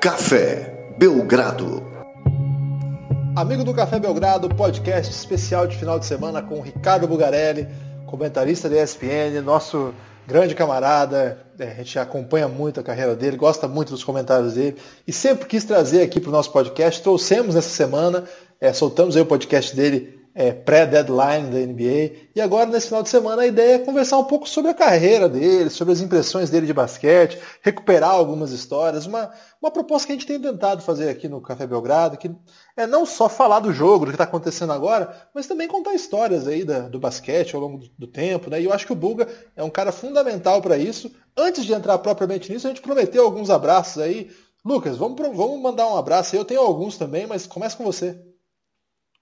Café Belgrado. Amigo do Café Belgrado, podcast especial de final de semana com Ricardo Bugarelli, comentarista da ESPN, nosso grande camarada. É, a gente acompanha muito a carreira dele, gosta muito dos comentários dele e sempre quis trazer aqui para o nosso podcast. Trouxemos nessa semana, é, soltamos aí o podcast dele é, pré-deadline da NBA. E agora, nesse final de semana, a ideia é conversar um pouco sobre a carreira dele, sobre as impressões dele de basquete, recuperar algumas histórias. Uma, uma proposta que a gente tem tentado fazer aqui no Café Belgrado, que é não só falar do jogo, do que está acontecendo agora, mas também contar histórias aí da, do basquete ao longo do, do tempo. Né? E eu acho que o Buga é um cara fundamental para isso. Antes de entrar propriamente nisso, a gente prometeu alguns abraços aí. Lucas, vamos, vamos mandar um abraço. Eu tenho alguns também, mas começa com você.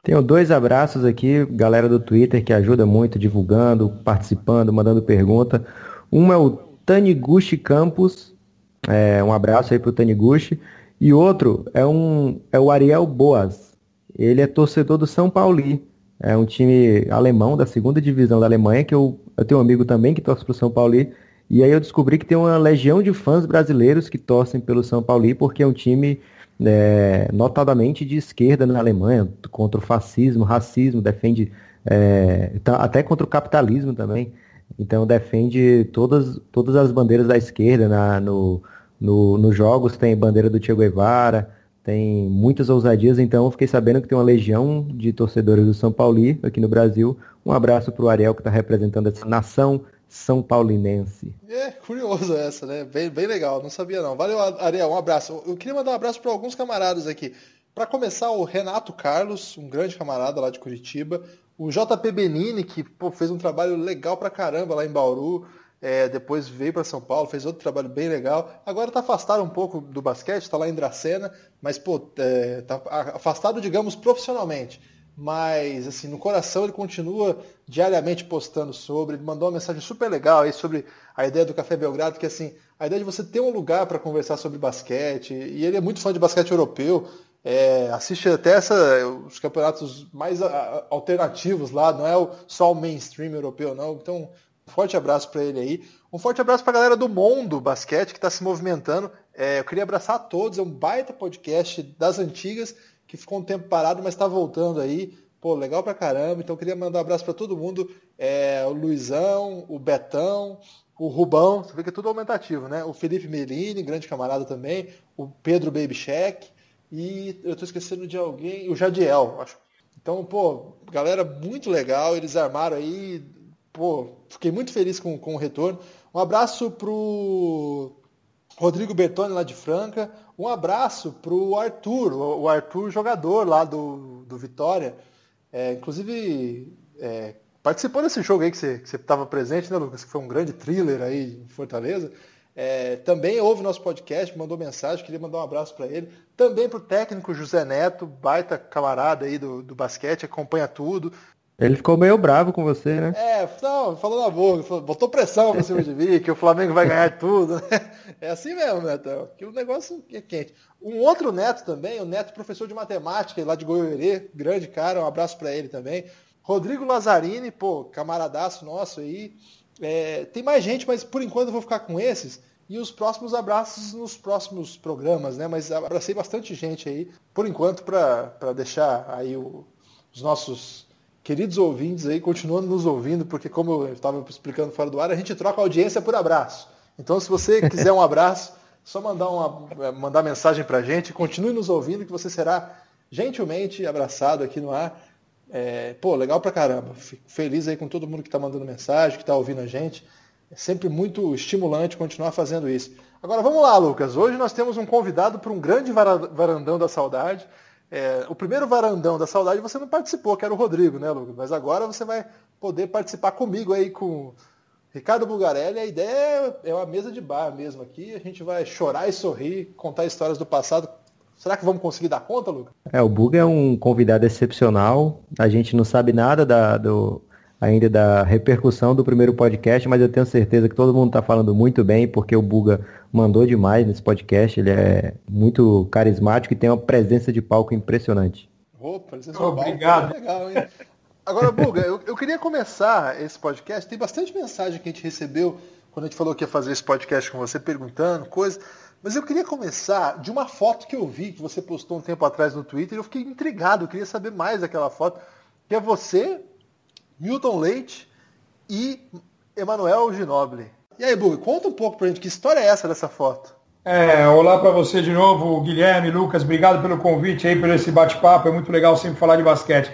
Tenho dois abraços aqui, galera do Twitter que ajuda muito, divulgando, participando, mandando pergunta. Um é o Taniguchi Campos, é, um abraço aí pro Taniguchi. E outro é, um, é o Ariel Boas. Ele é torcedor do São Paulo. É um time alemão da segunda divisão da Alemanha, que eu, eu tenho um amigo também que torce pro São Paulo. E aí eu descobri que tem uma legião de fãs brasileiros que torcem pelo São Paulo, porque é um time é, notadamente de esquerda na Alemanha, contra o fascismo, racismo, defende é, tá, até contra o capitalismo também. Então defende todas, todas as bandeiras da esquerda na, no, no, nos jogos, tem bandeira do Che Guevara, tem muitas ousadias, então fiquei sabendo que tem uma legião de torcedores do São Paulo aqui no Brasil. Um abraço para o Ariel que está representando essa nação são Paulinense. É, curioso essa, né? Bem, bem legal, não sabia não. Valeu, Ariel, um abraço. Eu queria mandar um abraço para alguns camaradas aqui. Para começar, o Renato Carlos, um grande camarada lá de Curitiba. O JP Benini, que pô, fez um trabalho legal pra caramba lá em Bauru. É, depois veio para São Paulo, fez outro trabalho bem legal. Agora está afastado um pouco do basquete, está lá em Dracena, mas pô, é, tá afastado, digamos, profissionalmente mas assim, no coração ele continua diariamente postando sobre, ele mandou uma mensagem super legal aí sobre a ideia do Café Belgrado, que assim, a ideia de você ter um lugar para conversar sobre basquete, e ele é muito fã de basquete europeu, é, assiste até essa, os campeonatos mais alternativos lá, não é só o mainstream europeu, não. Então, um forte abraço para ele aí. Um forte abraço para a galera do mundo basquete que está se movimentando. É, eu queria abraçar a todos, é um baita podcast das antigas que ficou um tempo parado, mas está voltando aí. Pô, legal pra caramba. Então queria mandar um abraço para todo mundo. É, o Luizão, o Betão, o Rubão, você vê que é tudo aumentativo, né? O Felipe Melini, grande camarada também, o Pedro Baby e eu tô esquecendo de alguém, o Jadiel, acho. Então, pô, galera muito legal, eles armaram aí, pô, fiquei muito feliz com, com o retorno. Um abraço pro Rodrigo Bertoni lá de Franca. Um abraço para o Arthur, o Arthur jogador lá do, do Vitória. É, inclusive, é, participou desse jogo aí que você estava presente, né, Lucas? Que foi um grande thriller aí em Fortaleza. É, também ouve nosso podcast, mandou mensagem, queria mandar um abraço para ele. Também para o técnico José Neto, baita camarada aí do, do basquete, acompanha tudo. Ele ficou meio bravo com você, né? É, não, falou na boca, botou pressão pra cima de mim, que o Flamengo vai ganhar tudo. Né? É assim mesmo, Neto, que o negócio é quente. Um outro neto também, o neto professor de matemática lá de Goiôerê, grande cara, um abraço para ele também. Rodrigo Lazzarini, pô, camaradaço nosso aí. É, tem mais gente, mas por enquanto eu vou ficar com esses. E os próximos abraços nos próximos programas, né? Mas abracei bastante gente aí, por enquanto, para deixar aí o, os nossos queridos ouvintes aí, continuando nos ouvindo, porque como eu estava explicando fora do ar, a gente troca audiência por abraço. Então, se você quiser um abraço, só mandar, uma, é, mandar mensagem para a gente, continue nos ouvindo, que você será gentilmente abraçado aqui no ar. É, pô, legal pra caramba. Fico feliz aí com todo mundo que está mandando mensagem, que está ouvindo a gente. É sempre muito estimulante continuar fazendo isso. Agora vamos lá, Lucas. Hoje nós temos um convidado para um grande varandão da saudade. É, o primeiro varandão da saudade você não participou, que era o Rodrigo, né, Lucas? Mas agora você vai poder participar comigo aí com Ricardo Bugarelli. A ideia é uma mesa de bar mesmo aqui. A gente vai chorar e sorrir, contar histórias do passado. Será que vamos conseguir dar conta, Lucas? É, o Buga é um convidado excepcional. A gente não sabe nada da, do, ainda da repercussão do primeiro podcast, mas eu tenho certeza que todo mundo está falando muito bem, porque o Buga mandou demais nesse podcast. Ele é muito carismático e tem uma presença de palco impressionante. Opa, presença Obrigado. Palco, legal, hein? Agora, Buga, eu, eu queria começar esse podcast. Tem bastante mensagem que a gente recebeu quando a gente falou que ia fazer esse podcast com você, perguntando coisas. Mas eu queria começar de uma foto que eu vi, que você postou um tempo atrás no Twitter, e eu fiquei intrigado, eu queria saber mais daquela foto, que é você, Milton Leite e Emanuel Ginoble. E aí, Bug, conta um pouco pra gente, que história é essa dessa foto? É, olá para você de novo, Guilherme, Lucas, obrigado pelo convite aí, por esse bate-papo, é muito legal sempre falar de basquete.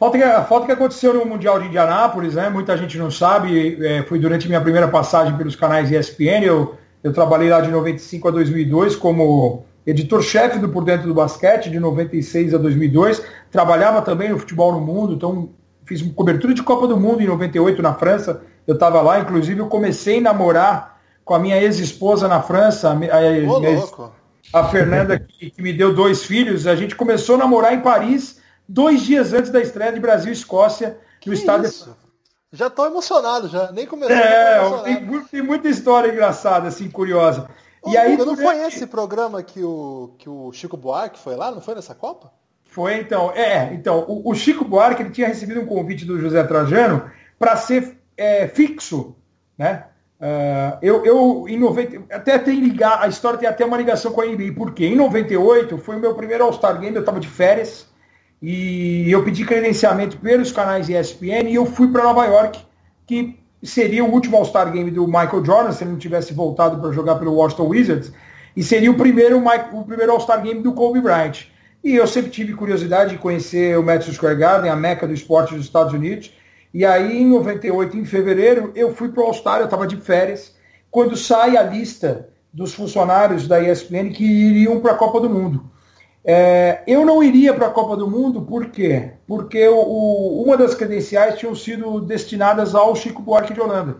A foto que aconteceu no Mundial de Indianápolis, né? Muita gente não sabe, é, foi durante minha primeira passagem pelos canais ESPN, eu, eu trabalhei lá de 95 a 2002 como editor-chefe do Por Dentro do Basquete, de 96 a 2002, trabalhava também no Futebol no Mundo, então fiz cobertura de Copa do Mundo em 98 na França, eu estava lá, inclusive eu comecei a namorar com a minha ex-esposa na França, a, minha, a Fernanda, que, que, me deu dois filhos. A gente começou a namorar em Paris dois dias antes da estreia de Brasil e Escócia no estádio. Isso? Já estou emocionado, já. Nem começou. É, tem, tem, muita história engraçada, assim, curiosa. Ô, e aí, não durante... foi esse programa que o, que o Chico Buarque foi lá? Não foi nessa Copa? Foi, então. É, então, o, o Chico Buarque ele tinha recebido um convite do José Trajano para ser é, fixo, né? Uh, eu, eu, em 90, até tem ligar, a história tem até uma ligação com a NBA, porque em 98 foi o meu primeiro All-Star Game, eu estava de férias, e eu pedi credenciamento pelos canais ESPN e eu fui para Nova York, que seria o último All-Star Game do Michael Jordan, se ele não tivesse voltado para jogar pelo Washington Wizards, e seria o primeiro, o primeiro All-Star Game do Kobe Bryant. E eu sempre tive curiosidade de conhecer o Madison Square Garden, a meca do esporte dos Estados Unidos, e aí, em 98, em fevereiro, eu fui para o All-Star, eu estava de férias, quando sai a lista dos funcionários da ESPN que iriam para a Copa do Mundo. É, eu não iria para a Copa do Mundo, por quê? Porque o, o, uma das credenciais tinham sido destinadas ao Chico Buarque de Holanda.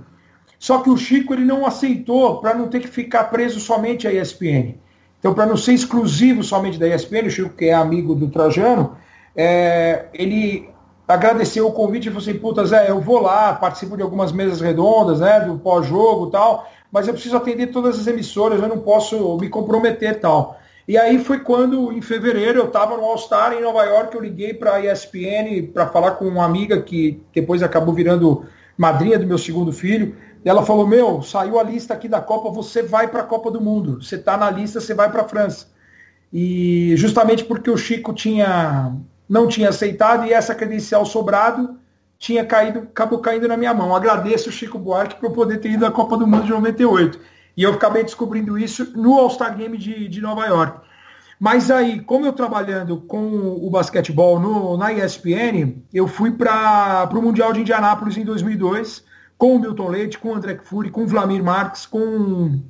Só que o Chico ele não aceitou para não ter que ficar preso somente à ESPN. Então, para não ser exclusivo somente da ESPN, o Chico, que é amigo do Trajano, é, ele agradeceu o convite e falou assim, puta Zé, eu vou lá, participo de algumas mesas redondas, né, do pós-jogo e tal, mas eu preciso atender todas as emissoras, eu não posso me comprometer e tal. E aí foi quando, em fevereiro, eu estava no All-Star em Nova York, eu liguei para a ESPN para falar com uma amiga que depois acabou virando madrinha do meu segundo filho. Ela falou, meu, saiu a lista aqui da Copa, você vai para a Copa do Mundo. Você está na lista, você vai para a França. E justamente porque o Chico tinha não tinha aceitado e essa credencial sobrado tinha caído, acabou caindo na minha mão. Agradeço o Chico Buarque por poder ter ido à Copa do Mundo de 98. E eu acabei descobrindo isso no All-Star Game de, de Nova York. Mas aí, como eu trabalhando com o basquetebol no, na ESPN, eu fui para o Mundial de Indianápolis em 2002, com o Milton Leite, com o André Fury, com o Vlamir Marques, com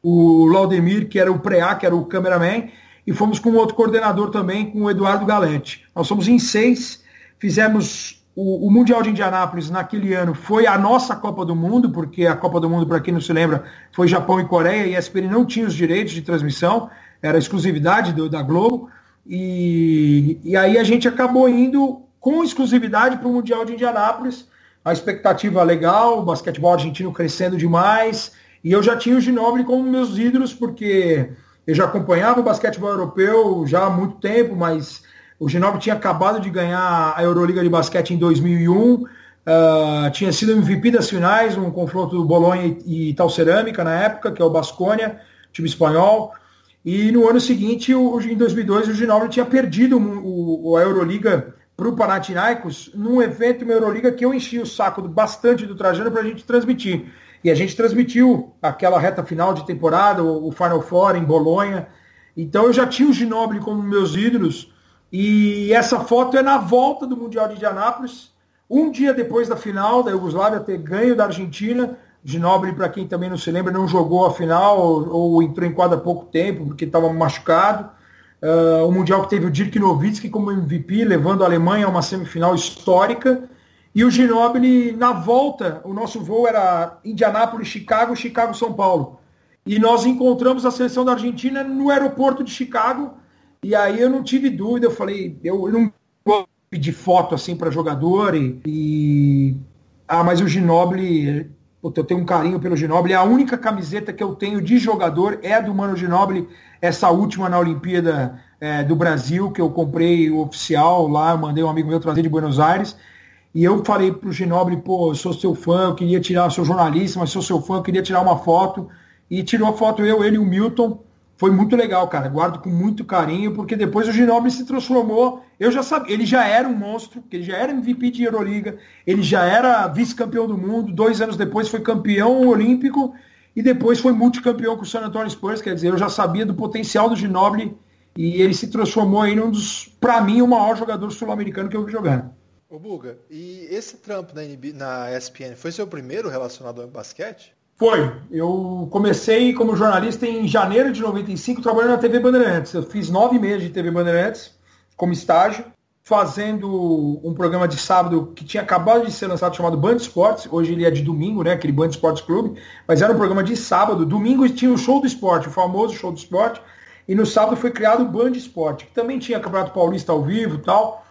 o Laudemir, que era o pré que era o cameraman, e fomos com outro coordenador também, com o Eduardo Galete. Nós somos em seis, fizemos o, o, Mundial de Indianápolis naquele ano, foi a nossa Copa do Mundo, porque a Copa do Mundo, para quem não se lembra, foi Japão e Coreia, e a ESPN não tinha os direitos de transmissão, era exclusividade do, da Globo, e, e aí a gente acabou indo com exclusividade para o Mundial de Indianápolis, a expectativa legal, o basquetebol argentino crescendo demais, e eu já tinha o Ginobre como meus ídolos, porque eu já acompanhava o basquetebol europeu já há muito tempo, mas o Ginóbili tinha acabado de ganhar a Euroliga de basquete em 2001, uh, ah, tinha sido MVP das finais, um confronto do Bolonha e, e Cerâmica na época, que é o Basconia, time espanhol. E no ano seguinte, o, em 2002, o Ginóbili tinha perdido o, o, a Euroliga para o Panathinaikos num evento, uma Euroliga que eu enchi o saco bastante do Trajano para a gente transmitir. E a gente transmitiu aquela reta final de temporada, o Final Four em Bolonha. Então eu já tinha o Ginobili como meus ídolos. E essa foto é na volta do Mundial de Indianápolis, um dia depois da final da Iugoslávia ter ganho da Argentina. Ginobili, para quem também não se lembra, não jogou a final ou, ou entrou em quadra há pouco tempo porque estava machucado. Uh, o Mundial que teve o Dirk Nowitzki como MVP, levando a Alemanha a uma semifinal histórica. E o Ginóbili, na volta, o nosso voo era Indianápolis, Chicago, Chicago, São Paulo. E nós encontramos a seleção da Argentina no aeroporto de Chicago. E aí eu não tive dúvida, eu falei, eu não vou pedir foto assim para jogador e, e, Ah, mas o Ginóbili, eu tenho um carinho pelo Ginóbili. A única camiseta que eu tenho de jogador é a do Mano Ginóbili, essa última na Olimpíada é, do Brasil, que eu comprei oficial lá, eu mandei um amigo meu trazer de Buenos Aires. E eu falei pro Ginobre, pô, eu sou seu fã, eu queria tirar, sou jornalista, mas sou seu fã, eu queria tirar uma foto. E tirou a foto eu, ele e o Milton. Foi muito legal, cara. Guardo com muito carinho, porque depois o Ginobili se transformou. Eu já sabia, ele já era um monstro, ele já era MVP de Euroliga, ele já era vice-campeão do mundo. Dois anos depois foi campeão olímpico e depois foi multicampeão com o San Antonio Spurs. Quer dizer, eu já sabia do potencial do Ginobili e ele se transformou aí num dos, para mim, o maior jogador sul-americano que eu vi jogando. Ô Buga, e esse trampo na, NB, na foi seu primeiro relacionado ao basquete? Foi. Eu comecei como jornalista em janeiro de 95, trabalhando na TV Bandeirantes. Eu fiz nove meses de TV Bandeirantes como estágio, fazendo um programa de sábado que tinha acabado de ser lançado chamado Band Esportes. Hoje ele é de domingo, né? Aquele Band Esportes Clube. Mas era um programa de sábado. Domingo tinha o show do esporte, o famoso show do esporte. E no sábado foi criado o Band Esporte, que também tinha Campeonato Paulista ao vivo e tal.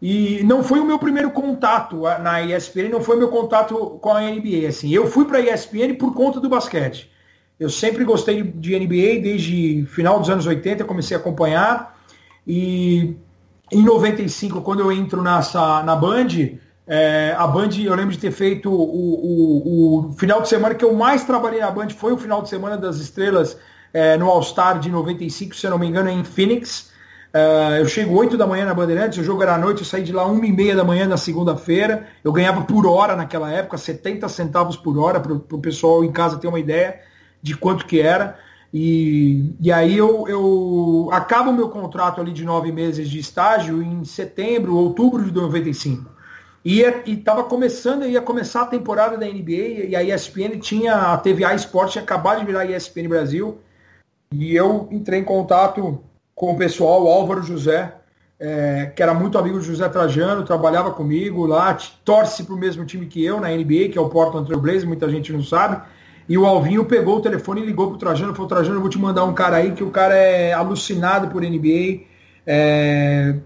E não foi o meu primeiro contato na ESPN, não foi meu contato com a NBA. Assim, eu fui para a ESPN por conta do basquete. Eu sempre gostei de NBA desde final dos anos 80, comecei a acompanhar. E em 95, quando eu entro nessa, na Band, é, a Band, eu lembro de ter feito o, o, o, final de semana que eu mais trabalhei na Band foi o final de semana das estrelas é, no All-Star de 95, se eu não me engano, em Phoenix. Uh, eu chego 8 da manhã na Bandeirantes, o jogo era à noite, eu saí de lá 1 e meia da manhã na segunda-feira. Eu ganhava por hora naquela época, 70 centavos por hora, para o pessoal em casa ter uma ideia de quanto que era. E, e aí eu, eu acabo o meu contrato ali de nove meses de estágio em setembro, outubro de 95. E estava começando, ia começar a temporada da NBA, e a ESPN tinha, a TVA Esporte tinha acabado de virar ESPN Brasil. E eu entrei em contato com o pessoal, o Álvaro José, é, que era muito amigo de José Trajano, trabalhava comigo lá, torce para o mesmo time que eu na NBA, que é o Portland Trail Blazers, muita gente não sabe. E o Alvinho pegou o telefone e ligou pro Trajano, falou, Trajano, eu vou te mandar um cara aí que o cara é alucinado por NBA, é,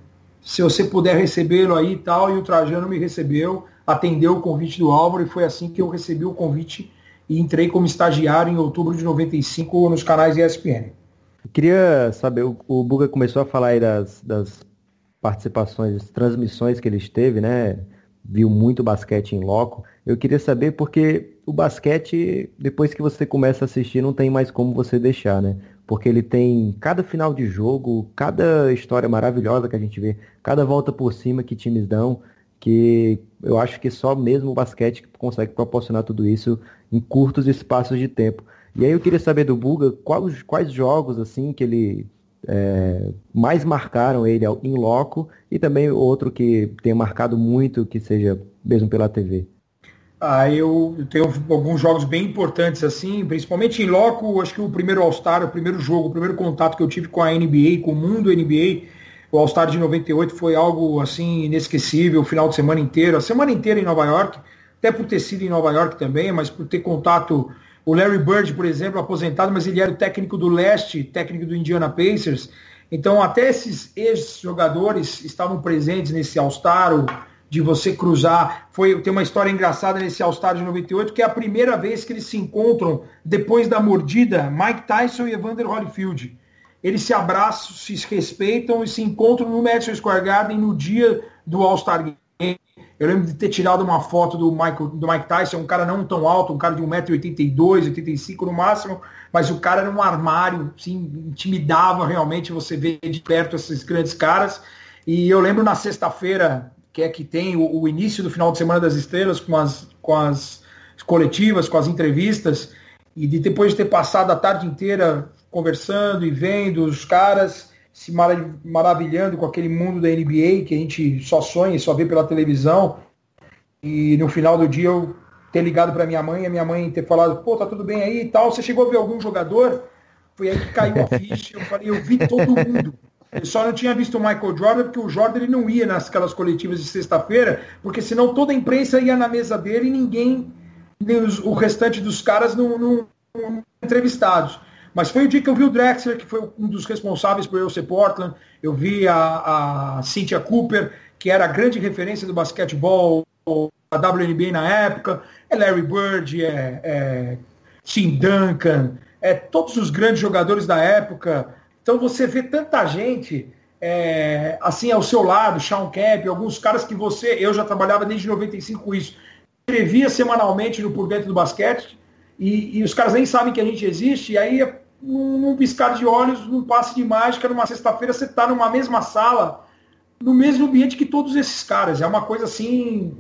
se você puder recebê-lo aí e tal, e o Trajano me recebeu, atendeu o convite do Álvaro, e foi assim que eu recebi o convite e entrei como estagiário em outubro de 95 nos canais ESPN. Queria saber, o, o Buga começou a falar aí das, das participações, transmissões que ele esteve, né? Viu muito basquete em loco. Eu queria saber porque o basquete, depois que você começa a assistir, não tem mais como você deixar, né? Porque ele tem cada final de jogo, cada história maravilhosa que a gente vê, cada volta por cima que times dão, que eu acho que só mesmo o basquete consegue proporcionar tudo isso em curtos espaços de tempo. E aí eu queria saber do Buga quais, quais jogos assim que ele é, mais marcaram ele em loco e também outro que tenha marcado muito que seja mesmo pela TV. Ah, eu tenho alguns jogos bem importantes assim, principalmente em loco, acho que o primeiro All-Star, o primeiro jogo, o primeiro contato que eu tive com a NBA, com o mundo NBA, o All-Star de 98 foi algo assim inesquecível, o final de semana inteiro, a semana inteira em Nova York, até por ter sido em Nova York também, mas por ter contato o Larry Bird, por exemplo, aposentado, mas ele era o técnico do leste, técnico do Indiana Pacers. Então, até esses ex-jogadores estavam presentes nesse All-Star, de você cruzar. Foi, tem uma história engraçada nesse All-Star de 98, que é a primeira vez que eles se encontram depois da mordida, Mike Tyson e Evander Holyfield. Eles se abraçam, se respeitam e se encontram no Madison Square Garden no dia do All-Star Game. Eu lembro de ter tirado uma foto do, Michael, do Mike Tyson, um cara não tão alto, um cara de 1,82m, 85 no máximo, mas o cara era um armário, assim, intimidava realmente você ver de perto esses grandes caras. E eu lembro na sexta-feira, que é que tem o, o, início do final de Semana das Estrelas, com as, com as coletivas, com as entrevistas, e de depois de ter passado a tarde inteira conversando e vendo os caras, se maravilhando com aquele mundo da NBA que a gente só sonha e só vê pela televisão. E no final do dia eu ter ligado para minha mãe a minha mãe ter falado, pô, tá tudo bem aí e tal. Você chegou a ver algum jogador? Foi aí que caiu a ficha. Eu falei, eu vi todo mundo. Eu só não tinha visto o Michael Jordan, porque o Jordan ele não ia nas coletivas de sexta-feira, porque senão toda a imprensa ia na mesa dele e ninguém, os, o restante dos caras não, não, não entrevistados. Mas foi o dia que eu vi o Drexler, que foi um dos responsáveis por eu ser Portland. Eu vi a, a Cynthia Cooper, que era a grande referência do basquetebol, a WNBA na época. É Larry Bird, é, é Tim Duncan, é todos os grandes jogadores da época. Então você vê tanta gente é, assim ao seu lado, Sean Kemp, alguns caras que você, eu já trabalhava desde 95 com isso, escrevia semanalmente no Por Dentro do Basquete, e, e, os caras nem sabem que a gente existe, e aí num, num piscar de olhos, num passe de mágica, numa sexta-feira, você está numa mesma sala, no mesmo ambiente que todos esses caras. É uma coisa assim,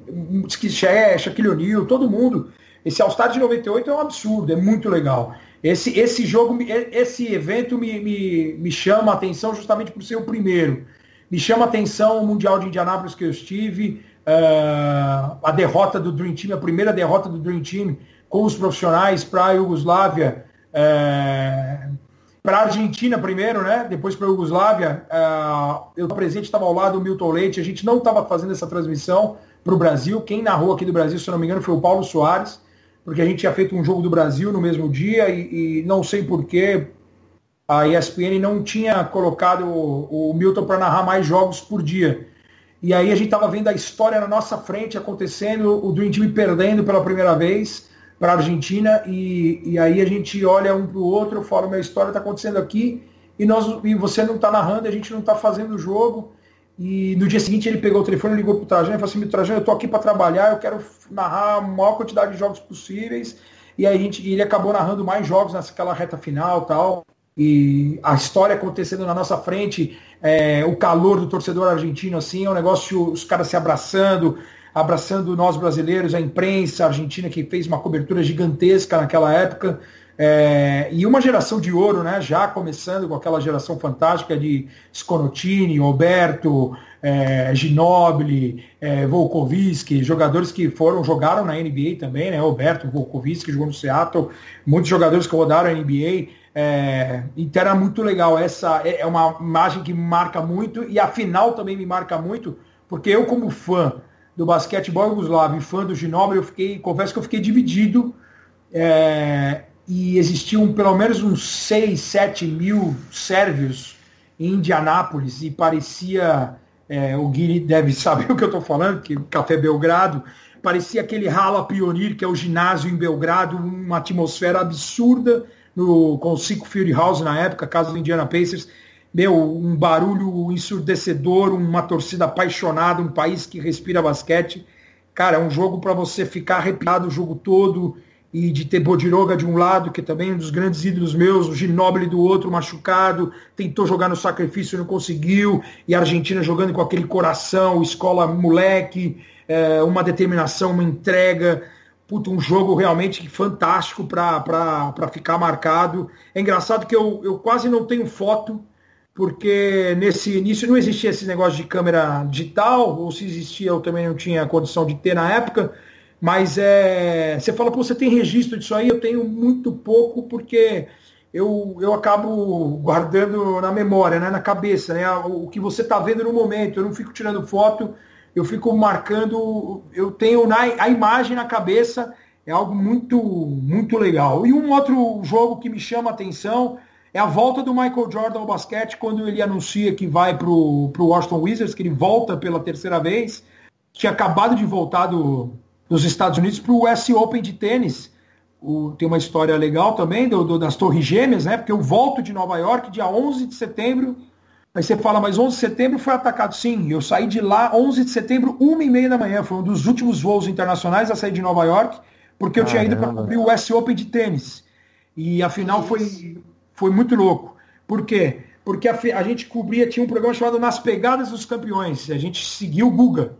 Shaquille O'Neal, todo mundo. Esse All-Star de 98 é um absurdo, é muito legal. Esse, esse jogo, esse evento me, me, me chama a atenção justamente por ser o primeiro. Me chama a atenção o Mundial de Indianápolis que eu estive, uh, a derrota do Dream Team, a primeira derrota do Dream Team com os profissionais para a Iugoslávia, uh, para a Argentina primeiro, né? Depois para a Iugoslávia. Uh, eu presente estava ao lado do Milton Leite, a gente não estava fazendo essa transmissão para o Brasil. Quem narrou aqui do Brasil, se eu não me engano, foi o Paulo Soares porque a gente tinha feito um jogo do Brasil no mesmo dia e, e não sei porquê a ESPN não tinha colocado o, o Milton para narrar mais jogos por dia. E aí a gente estava vendo a história na nossa frente acontecendo, o Dream Team perdendo pela primeira vez para a Argentina, e, e aí a gente olha um para o outro, fala, minha história está acontecendo aqui, e, nós, e você não está narrando, a gente não está fazendo o jogo. E no dia seguinte ele pegou o telefone, ligou para o Trajano e falou assim, Trajano, eu estou aqui para trabalhar, eu quero narrar a maior quantidade de jogos possíveis. E aí a gente, ele acabou narrando mais jogos naquela reta final tal. E a história acontecendo na nossa frente, é, o calor do torcedor argentino, assim, é um negócio, os caras se abraçando, abraçando nós brasileiros, a imprensa argentina que fez uma cobertura gigantesca naquela época. É, e uma geração de ouro, né? Já começando com aquela geração fantástica de Sconotini, Roberto, é, Ginobili, é, Volkovski, jogadores que foram, jogaram na NBA também, né? Roberto Volkovski jogou no Seattle, muitos jogadores que rodaram a NBA. É, então era muito legal. Essa é, é uma imagem que me marca muito e a final também me marca muito, porque eu, como fã do basquetebol yugoslavo e fã do Ginobili, eu fiquei, confesso que eu fiquei dividido. É, e existiam pelo menos uns 6, 7 mil sérvios em Indianápolis e parecia, é, o Guilherme deve saber o que eu estou falando, que Café Belgrado, parecia aquele Rala Pionir, que é o ginásio em Belgrado, uma atmosfera absurda no, com o Cico Fury House na época, casa do Indiana Pacers, meu, um barulho ensurdecedor, uma torcida apaixonada, um país que respira basquete. Cara, é um jogo para você ficar arrepiado o jogo todo, e de ter Bodiroga de um lado, que também é um dos grandes ídolos meus, o Ginóbili do outro, machucado, tentou jogar no sacrifício, não conseguiu, e a Argentina jogando com aquele coração, escola moleque, é, uma determinação, uma entrega, puto, um jogo realmente fantástico para ficar marcado. É engraçado que eu, eu quase não tenho foto, porque nesse início não existia esse negócio de câmera digital, ou se existia eu também não tinha condição de ter na época, mas é, você fala, Pô, você tem registro disso aí? Eu tenho muito pouco, porque eu, eu acabo guardando na memória, né, na cabeça, né, o que você está vendo no momento. Eu não fico tirando foto, eu fico marcando, eu tenho na, a imagem na cabeça, é algo muito, muito legal. E um outro jogo que me chama a atenção é a volta do Michael Jordan ao basquete, quando ele anuncia que vai para o Washington Wizards, que ele volta pela terceira vez. Tinha acabado de voltar do, dos Estados Unidos para o US Open de tênis. O, tem uma história legal também do, do, das Torres Gêmeas, né? Porque eu volto de Nova York dia 11 de setembro. Aí você fala, mas 11 de setembro foi atacado. Sim, eu saí de lá 11 de setembro, uma e meia da manhã. Foi um dos últimos voos internacionais a sair de Nova York, porque eu tinha ido para cobrir o US Open de tênis. E afinal foi, foi muito louco. Por quê? Porque a, a gente cobria, tinha um programa chamado Nas Pegadas dos Campeões. A gente seguiu o Guga.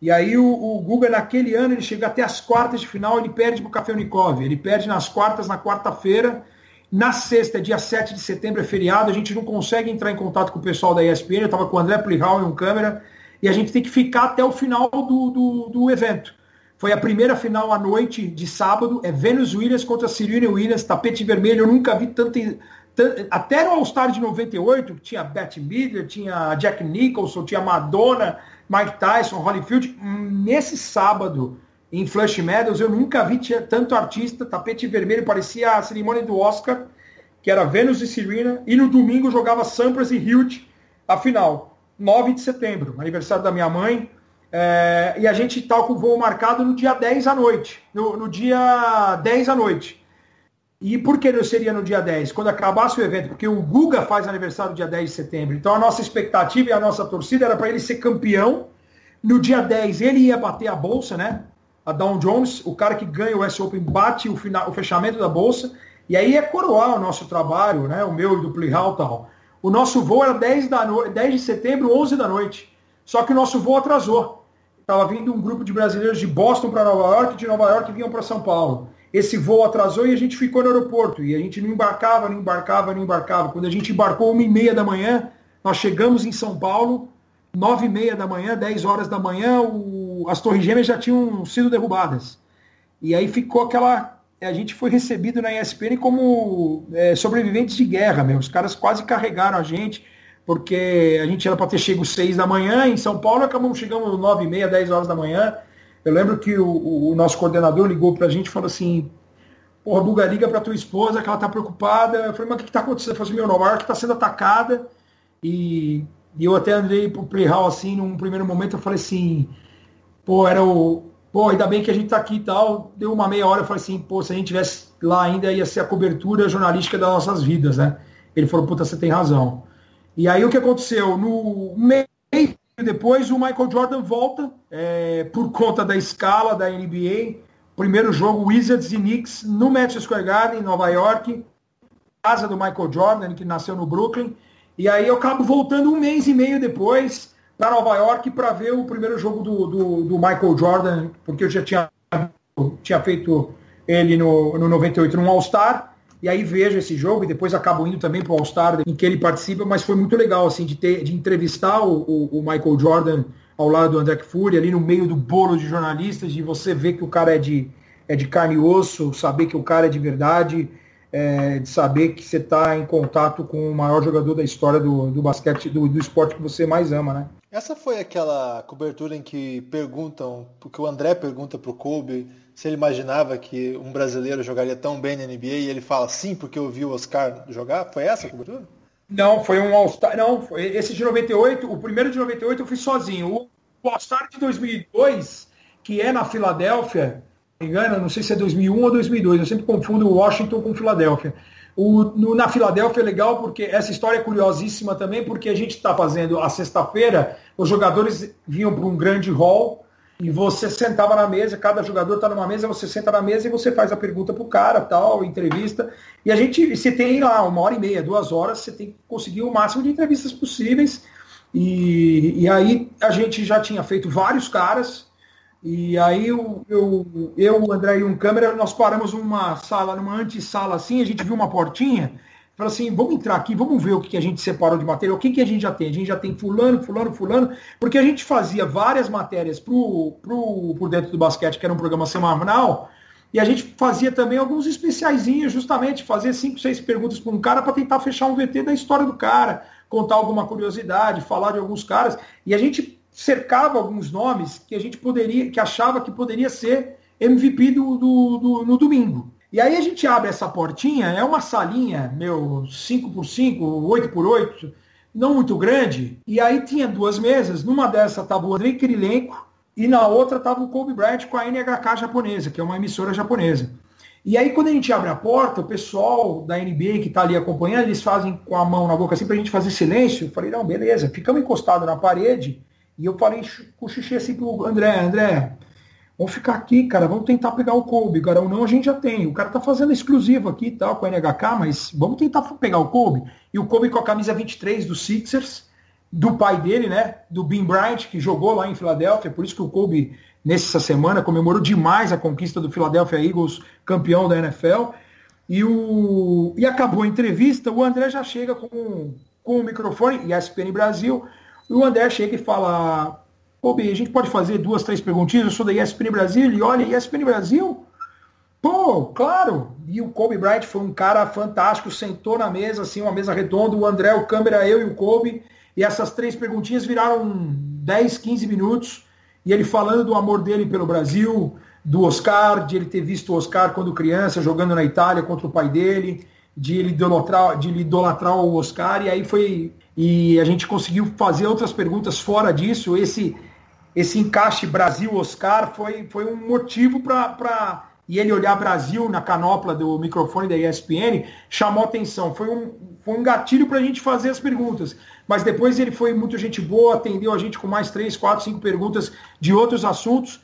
E aí o, o Guga, naquele ano, ele chega até as quartas de final, ele perde para o Café Unicov. Ele perde nas quartas, na quarta-feira. Na sexta, dia 7 de setembro, é feriado, a gente não consegue entrar em contato com o pessoal da ESPN, eu estava com o André Plihal e um câmera, e a gente tem que ficar até o final do, do, do evento. Foi a primeira final à noite de sábado, é Venus Williams contra Serena Williams, tapete vermelho, eu nunca vi tanto... Até no All-Star de 98, tinha Beth Midler, tinha Jack Nicholson, tinha Madonna, Mike Tyson, Holyfield. Nesse sábado, em Flush Meadows, eu nunca vi tanto artista, tapete vermelho, parecia a cerimônia do Oscar, que era Venus e Serena, e no domingo jogava Sampras e Hilt, a final, 9 de setembro, aniversário da minha mãe, é, e a gente está com o voo marcado no dia 10 à noite, no, no dia 10 à noite. E por que não seria no dia 10? Quando acabasse o evento, porque o Guga faz aniversário dia 10 de setembro. Então a nossa expectativa e a nossa torcida era para ele ser campeão. No dia 10 ele ia bater a bolsa, né? A Dow Jones, o cara que ganha o S Open bate o, final, o fechamento da bolsa. E aí é coroar o nosso trabalho, né? O meu e do Plihal tal. O nosso voo era 10, da no... 10 de setembro, 11 da noite. Só que o nosso voo atrasou. Estava vindo um grupo de brasileiros de Boston para Nova York, de Nova York vinham para São Paulo. Esse voo atrasou e a gente ficou no aeroporto. E a gente não embarcava, não embarcava, não embarcava. Quando a gente embarcou uma e meia da manhã, nós chegamos em São Paulo, nove e meia da manhã, 10 horas da manhã, o... as torres gêmeas já tinham sido derrubadas. E aí ficou aquela a gente foi recebido na ESPN como é, sobreviventes de guerra, meu. Os caras quase carregaram a gente, porque a gente era para ter chego seis da manhã em São Paulo, acabamos chegando nove e meia, dez horas da manhã. Eu lembro que o, o nosso coordenador ligou para a gente e falou assim, porra, Buga, liga para tua esposa que ela tá preocupada. Eu falei, mas o que, que tá acontecendo? Eu falei assim, meu, Nova York tá sendo atacada. E, e eu até andei pro Playhall assim, num primeiro momento, eu falei assim, pô, era o, pô, ainda bem que a gente está aqui e tal. Deu uma meia hora, eu falei assim, pô, se a gente tivesse lá ainda, ia ser a cobertura jornalística das nossas vidas, né? Ele falou, puta, você tem razão. E aí o que aconteceu? No meio depois, o Michael Jordan volta é, por conta da escala da NBA. Primeiro jogo, Wizards e Knicks no Madison Square Garden, em Nova York. Casa do Michael Jordan, que nasceu no Brooklyn. E aí eu acabo voltando um mês e meio depois para Nova York para ver o primeiro jogo do, do, do, Michael Jordan, porque eu já tinha, tinha feito ele no, no 98 num All-Star, e aí vejo esse jogo e depois acabo indo também para o All-Star em que ele participa, mas foi muito legal assim de, ter, de entrevistar o, o, o Michael Jordan ao lado do André Fury, ali no meio do bolo de jornalistas, de você ver que o cara é de, é de carne e osso, saber que o cara é de verdade, é, de saber que você está em contato com o maior jogador da história do, do basquete, do, do esporte que você mais ama, né? Essa foi aquela cobertura em que perguntam, porque o André pergunta para o Kobe se ele imaginava que um brasileiro jogaria tão bem na NBA e ele fala sim porque eu vi o Oscar jogar? Foi essa a cobertura? Não, foi um All-Star. Não, foi esse de 98, o primeiro de 98 eu fui sozinho. O All-Star de 2002, que é na Filadélfia, não me engano, não sei se é 2001 ou 2002, eu sempre confundo Washington com Filadélfia. O, no, na Filadélfia é legal porque essa história é curiosíssima também, porque a gente está fazendo a sexta-feira, os jogadores vinham para um grande hall e você sentava na mesa, cada jogador está numa mesa, você senta na mesa e você faz a pergunta para o cara, tal, entrevista. E a gente, você tem lá uma hora e meia, duas horas, você tem que conseguir o máximo de entrevistas possíveis. E, e aí a gente já tinha feito vários caras, e aí eu, eu, eu, André e um câmera, nós paramos numa sala, numa antessala assim, a gente viu uma portinha, falou assim, vamos entrar aqui, vamos ver o que a gente separou de material, o que, que a gente já tem? A gente já tem fulano, fulano, fulano, porque a gente fazia várias matérias pro, pro, por dentro do basquete, que era um programa semanal, e a gente fazia também alguns especiaizinhos, justamente, fazer cinco, seis perguntas para um cara para tentar fechar um VT da história do cara, contar alguma curiosidade, falar de alguns caras, e a gente cercava alguns nomes que a gente poderia, que achava que poderia ser MVP do, do, do, no domingo. E aí a gente abre essa portinha, é uma salinha, meu, 5x5, 8x8, não muito grande, e aí tinha duas mesas, numa dessas estava o Andrei Kirilenko e na outra estava o Kobe Bryant com a NHK japonesa, que é uma emissora japonesa. E aí quando a gente abre a porta, o pessoal da NBA que está ali acompanhando, eles fazem com a mão na boca assim para a gente fazer silêncio. Eu falei, não, beleza, ficamos encostados na parede e eu falei xixi assim pro André, André, vamos ficar aqui, cara, vamos tentar pegar o Kobe, cara, ou não a gente já tem. O cara tá fazendo exclusivo aqui e tal, com a NHK, mas vamos tentar pegar o Kobe. E o Kobe com a camisa 23 do Sixers, do pai dele, né, do Bean Bryant, que jogou lá em Filadélfia, por isso que o Kobe, nessa semana, comemorou demais a conquista do Philadelphia Eagles, campeão da NFL. E, o... e acabou a entrevista, o André já chega com, com o microfone, ESPN Brasil, e o André chega e fala, pô, a gente pode fazer duas, três perguntinhas, eu sou da ESPN Brasil, e olha, ESPN Brasil? Pô, claro! E o Kobe Bryant foi um cara fantástico, sentou na mesa, assim, uma mesa redonda, o André, o câmera, eu e o Kobe, e essas três perguntinhas viraram 10, 15 minutos, e ele falando do amor dele pelo Brasil, do Oscar, de ele ter visto o Oscar quando criança, jogando na Itália contra o pai dele, de ele idolatrar, de ele idolatrar o Oscar, e aí foi e a gente conseguiu fazer outras perguntas fora disso. Esse, esse encaixe Brasil-Oscar foi, foi um motivo para. E ele olhar Brasil na canopla do microfone da ESPN chamou atenção. Foi um, foi um gatilho para a gente fazer as perguntas. Mas depois ele foi muito gente boa, atendeu a gente com mais três, quatro, cinco perguntas de outros assuntos.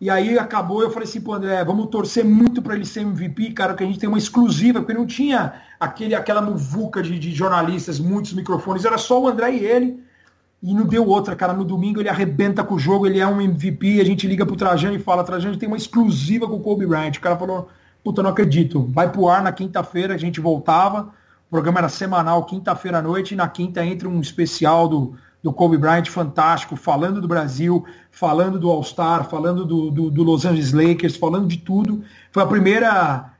E aí acabou, eu falei assim, pô, André, vamos torcer muito para ele ser MVP, cara, que a gente tem uma exclusiva, porque não tinha aquele, aquela muvuca de, de jornalistas, muitos microfones, era só o André e ele. E não deu outra, cara. No domingo ele arrebenta com o jogo, ele é um MVP, a gente liga pro Trajano e fala, Trajano tem uma exclusiva com o Kobe Bryant. O cara falou, puta, não acredito. Vai pro ar na quinta-feira, a gente voltava. O programa era semanal, quinta-feira à noite, e na quinta entra um especial do, do Kobe Bryant fantástico, falando do Brasil, falando do All-Star, falando do, do, do, Los Angeles Lakers, falando de tudo. Foi a primeira,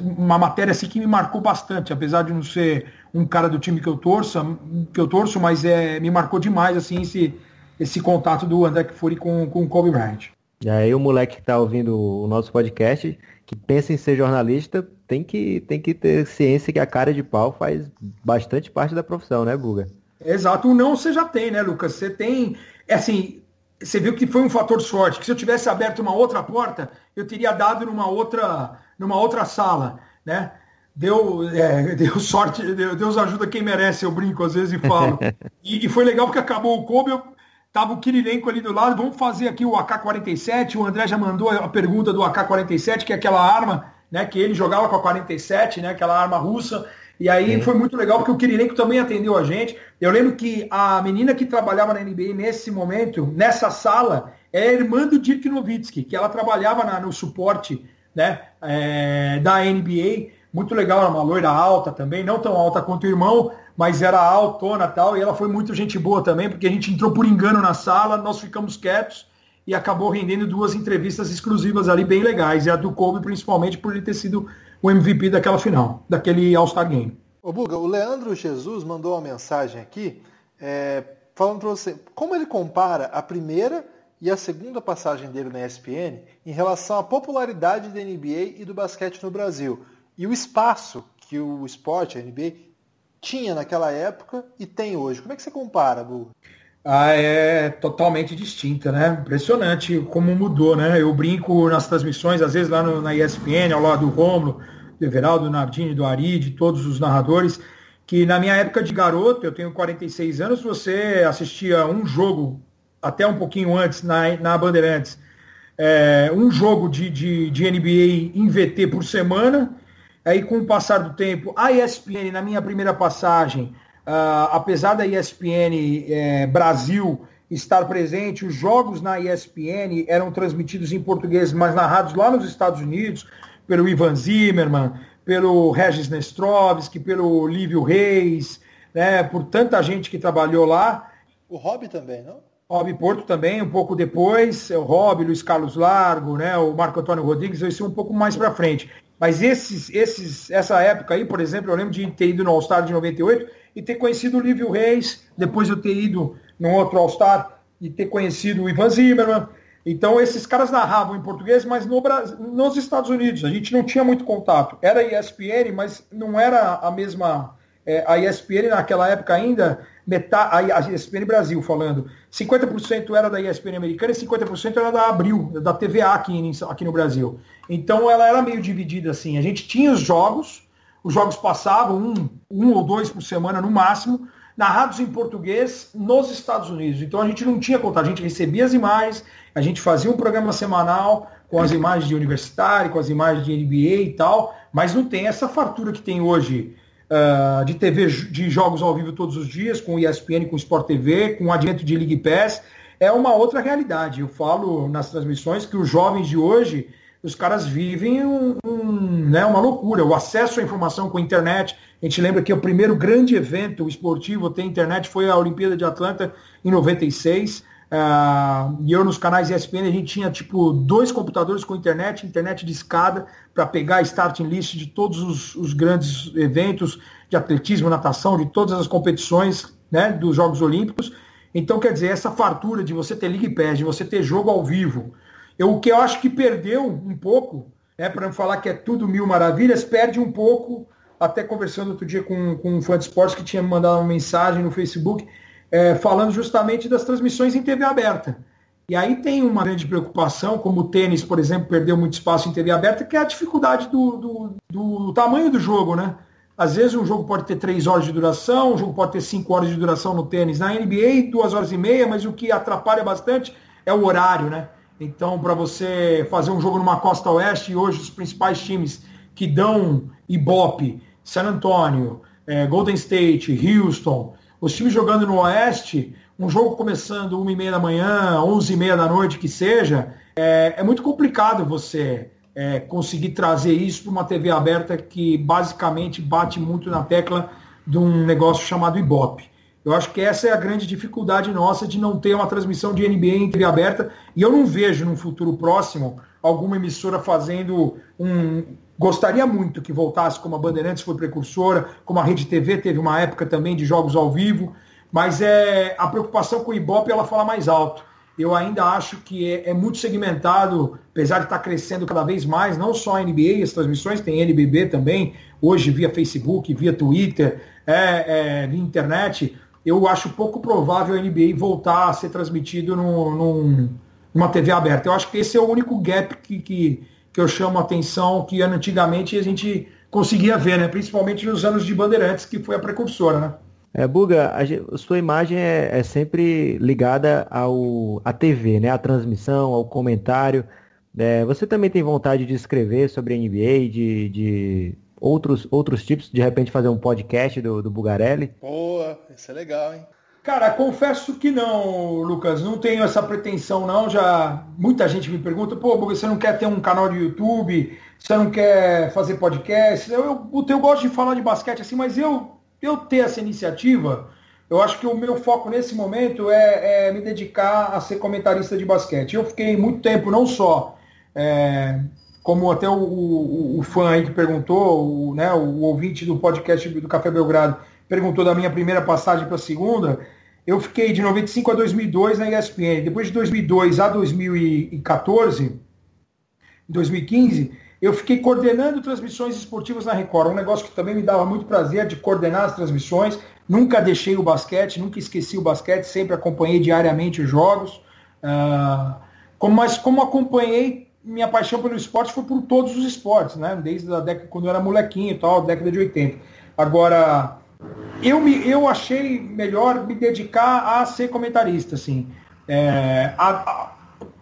uma matéria assim que me marcou bastante, apesar de não ser um cara do time que eu torço, que eu torço, mas é, me marcou demais assim esse, esse contato do André Kfouri com, com o Kobe Bryant. E aí o moleque que está ouvindo o nosso podcast, que pensa em ser jornalista, tem que, tem que ter ciência que a cara de pau faz bastante parte da profissão, né, Buga? Exato, o não você já tem, né, Lucas? Você tem, é assim, você viu que foi um fator sorte, que se eu tivesse aberto uma outra porta, eu teria dado numa outra, numa outra sala, né? Deu, é, deu sorte, Deus ajuda quem merece, eu brinco às vezes e falo. E, e foi legal porque acabou o Kobe, eu, tava o Kirilenko ali do lado, vamos fazer aqui o AK-47, o André já mandou a pergunta do AK-47, que é aquela arma, né, que ele jogava com a 47, né, aquela arma russa, e aí Sim. foi muito legal porque o Kirilenko também atendeu a gente. Eu lembro que a menina que trabalhava na NBA nesse momento, nessa sala, é a irmã do Dirk Nowitzki, que ela trabalhava na, no suporte né, é, da NBA. Muito legal, era uma loira alta também, não tão alta quanto o irmão, mas era altona tal. E ela foi muito gente boa também, porque a gente entrou por engano na sala, nós ficamos quietos e acabou rendendo duas entrevistas exclusivas ali bem legais. E a do Kobe, principalmente, por ele ter sido o MVP daquela final, daquele All-Star Game. Ô Buga, o Leandro Jesus mandou uma mensagem aqui é, falando para você como ele compara a primeira e a segunda passagem dele na ESPN em relação à popularidade da NBA e do basquete no Brasil e o espaço que o esporte, a NBA, tinha naquela época e tem hoje. Como é que você compara, Buga? Ah, é totalmente distinta, né? Impressionante como mudou, né? Eu brinco nas transmissões, às vezes lá no, na ESPN, ao lado do Romulo, do Everaldo, do Nardini, do Ari, de todos os narradores, que na minha época de garoto, eu tenho 46 anos, você assistia um jogo, até um pouquinho antes, na, na Bandeirantes, é, um jogo de, de, de NBA em VT por semana, aí com o passar do tempo, a ESPN, na minha primeira passagem, Uh, apesar da ESPN é, Brasil estar presente, os jogos na ESPN eram transmitidos em português, mas narrados lá nos Estados Unidos, pelo Ivan Zimmerman, pelo Regis Nestrovski, pelo Lívio Reis, né, por tanta gente que trabalhou lá. O Rob também, não? Rob Porto também, um pouco depois, o Rob, Luiz Carlos Largo, né, o Marco Antônio Rodrigues, isso um pouco mais para frente. Mas esses, esses, essa época aí, por exemplo, eu lembro de ter ido no All-Star de 98, e ter conhecido o Lívio Reis, depois eu ter ido num outro All-Star e ter conhecido o Ivan Zimmerman. Então, esses caras narravam em português, mas no Brasil, nos Estados Unidos. A gente não tinha muito contato. Era ESPN, mas não era a mesma. É, a ESPN naquela época ainda, metade, a ESPN Brasil falando, 50% era da ESPN americana e 50% era da Abril, da TVA aqui, aqui no Brasil. Então ela era meio dividida assim. A gente tinha os jogos, os jogos passavam um, um ou dois por semana no máximo, narrados em português nos Estados Unidos. Então a gente não tinha contato, a gente recebia as imagens, a gente fazia um programa semanal com as imagens de universitário, com as imagens de NBA e tal, mas não tem essa fartura que tem hoje uh, de TV de jogos ao vivo todos os dias, com ESPN, com Sport TV, com o advento de League Pass. É uma outra realidade. Eu falo nas transmissões que os jovens de hoje os caras vivem um, um, né, uma loucura. O acesso à informação com a internet. A gente lembra que o primeiro grande evento esportivo ter internet foi a Olimpíada de Atlanta em 96. Ah, e eu nos canais ESPN a gente tinha tipo dois computadores com internet, internet de escada para pegar a starting list de todos os, os, grandes eventos de atletismo, natação, de todas as competições né, dos Jogos Olímpicos. Então, quer dizer, essa fartura de você ter League Pass, de você ter jogo ao vivo, eu, o que eu acho que perdeu um pouco, né, para não falar que é tudo mil maravilhas, perde um pouco, até conversando outro dia com, com um fã de esportes que tinha me mandado uma mensagem no Facebook, é, falando justamente das transmissões em TV aberta. E aí tem uma grande preocupação, como o tênis, por exemplo, perdeu muito espaço em TV aberta, que é a dificuldade do, do, do tamanho do jogo, né? Às vezes um jogo pode ter três horas de duração, um jogo pode ter cinco horas de duração no tênis. Na NBA, duas horas e meia, mas o que atrapalha bastante é o horário, né? Então, para você fazer um jogo numa costa oeste, e hoje os principais times que dão Ibope, San Antonio, é, Golden State, Houston, os times jogando no oeste, um jogo começando uma e meia da manhã, onze e meia da noite, que seja, é, é muito complicado você é, conseguir trazer isso para uma TV aberta que basicamente bate muito na tecla de um negócio chamado Ibope. Eu acho que essa é a grande dificuldade nossa de não ter uma transmissão de NBA em TV aberta e eu não vejo num futuro próximo alguma emissora fazendo um. Gostaria muito que voltasse como a Bandeirantes foi precursora, como a Rede TV teve uma época também de jogos ao vivo, mas é a preocupação com o Ibope ela fala mais alto eu ainda acho que é, é, muito segmentado, apesar de estar crescendo cada vez mais, não só a NBA, as transmissões, tem NBB também, hoje via Facebook, via Twitter, é, é, via internet. Eu acho pouco provável a NBA voltar a ser transmitido no, num, numa TV aberta. Eu acho que esse é o único gap que, que, que eu chamo a atenção, que antigamente a gente conseguia ver, né? principalmente nos anos de Bandeirantes, que foi a precursora. Né? É, Buga, a, sua imagem é, é, sempre ligada ao, à TV, né? À transmissão, ao comentário. É, você também tem vontade de escrever sobre NBA, de, de outros, outros tipos, de repente fazer um podcast do, do Bugarelli? Boa, isso é legal, hein? Cara, confesso que não, Lucas. Não tenho essa pretensão, não. Já muita gente me pergunta, pô, você não quer ter um canal de YouTube? Você não quer fazer podcast? Eu, eu, eu gosto de falar de basquete assim, mas eu eu ter essa iniciativa, eu acho que o meu foco nesse momento é, é me dedicar a ser comentarista de basquete. Eu fiquei muito tempo, não só, é, como até o, o, o, fã aí que perguntou, o, né, o ouvinte do podcast do Café Belgrado perguntou da minha primeira passagem para a segunda, eu fiquei de 95 a 2002 na ESPN. Depois de 2002 a 2014, 2015, eu fiquei coordenando transmissões esportivas na Record, um negócio que também me dava muito prazer de coordenar as transmissões. Nunca deixei o basquete, nunca esqueci o basquete, sempre acompanhei diariamente os jogos. Uh, como, mas como acompanhei, minha paixão pelo esporte foi por todos os esportes, né? Desde a década quando eu era molequinho e tal, década de 80. Agora, eu, me, eu achei melhor me dedicar a ser comentarista, assim. É, a, a,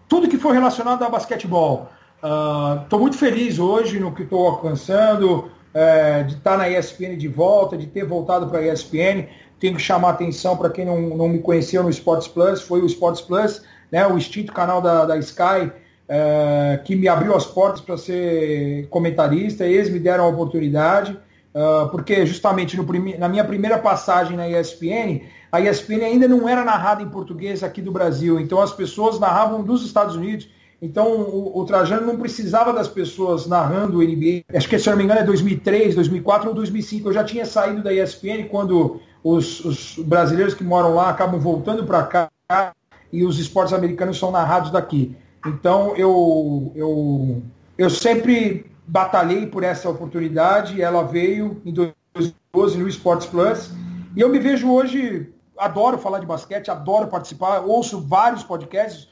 tudo que for relacionado a basquetebol, Estou uh, muito feliz hoje no que estou alcançando, é, de estar tá na ESPN de volta, de ter voltado para a ESPN. Tenho que chamar atenção para quem não, não me conheceu no Sports Plus, foi o Sports Plus, né, o extinto canal da, da Sky, é, que me abriu as portas para ser comentarista. Eles me deram a oportunidade, uh, porque justamente no na minha primeira passagem na ESPN, a ESPN ainda não era narrada em português aqui do Brasil, então as pessoas narravam dos Estados Unidos então, o, o, Trajano não precisava das pessoas narrando o NBA. Acho que, se eu não me engano, é 2003, 2004 ou 2005. Eu já tinha saído da ESPN quando os, os brasileiros que moram lá acabam voltando para cá e os esportes americanos são narrados daqui. Então, eu, eu, eu sempre batalhei por essa oportunidade. Ela veio em 2012 no Sports Plus. E eu me vejo hoje, adoro falar de basquete, adoro participar, ouço vários podcasts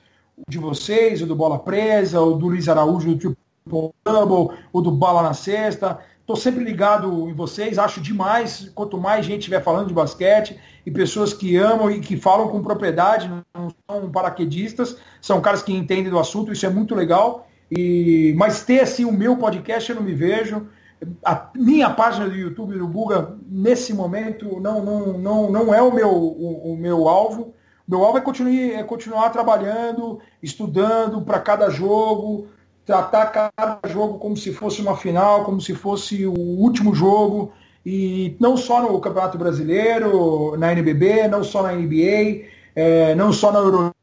de vocês, o do Bola Presa, o do Luiz Araújo do Triple Double, o do Bala na Sexta. Estou sempre ligado em vocês, acho demais. Quanto mais gente estiver falando de basquete e pessoas que amam e que falam com propriedade, não são paraquedistas, são caras que entendem do assunto, isso é muito legal. E, mas ter assim o meu podcast eu não me vejo. A minha página do YouTube do Buga, nesse momento, não, não, não, não é o meu, o, o meu alvo. Meu alvo é continuar, é continuar trabalhando, estudando para cada jogo, tratar cada jogo como se fosse uma final, como se fosse o último jogo, e não só no Campeonato Brasileiro, na NBB, não só na NBA, é, não só na Euroliga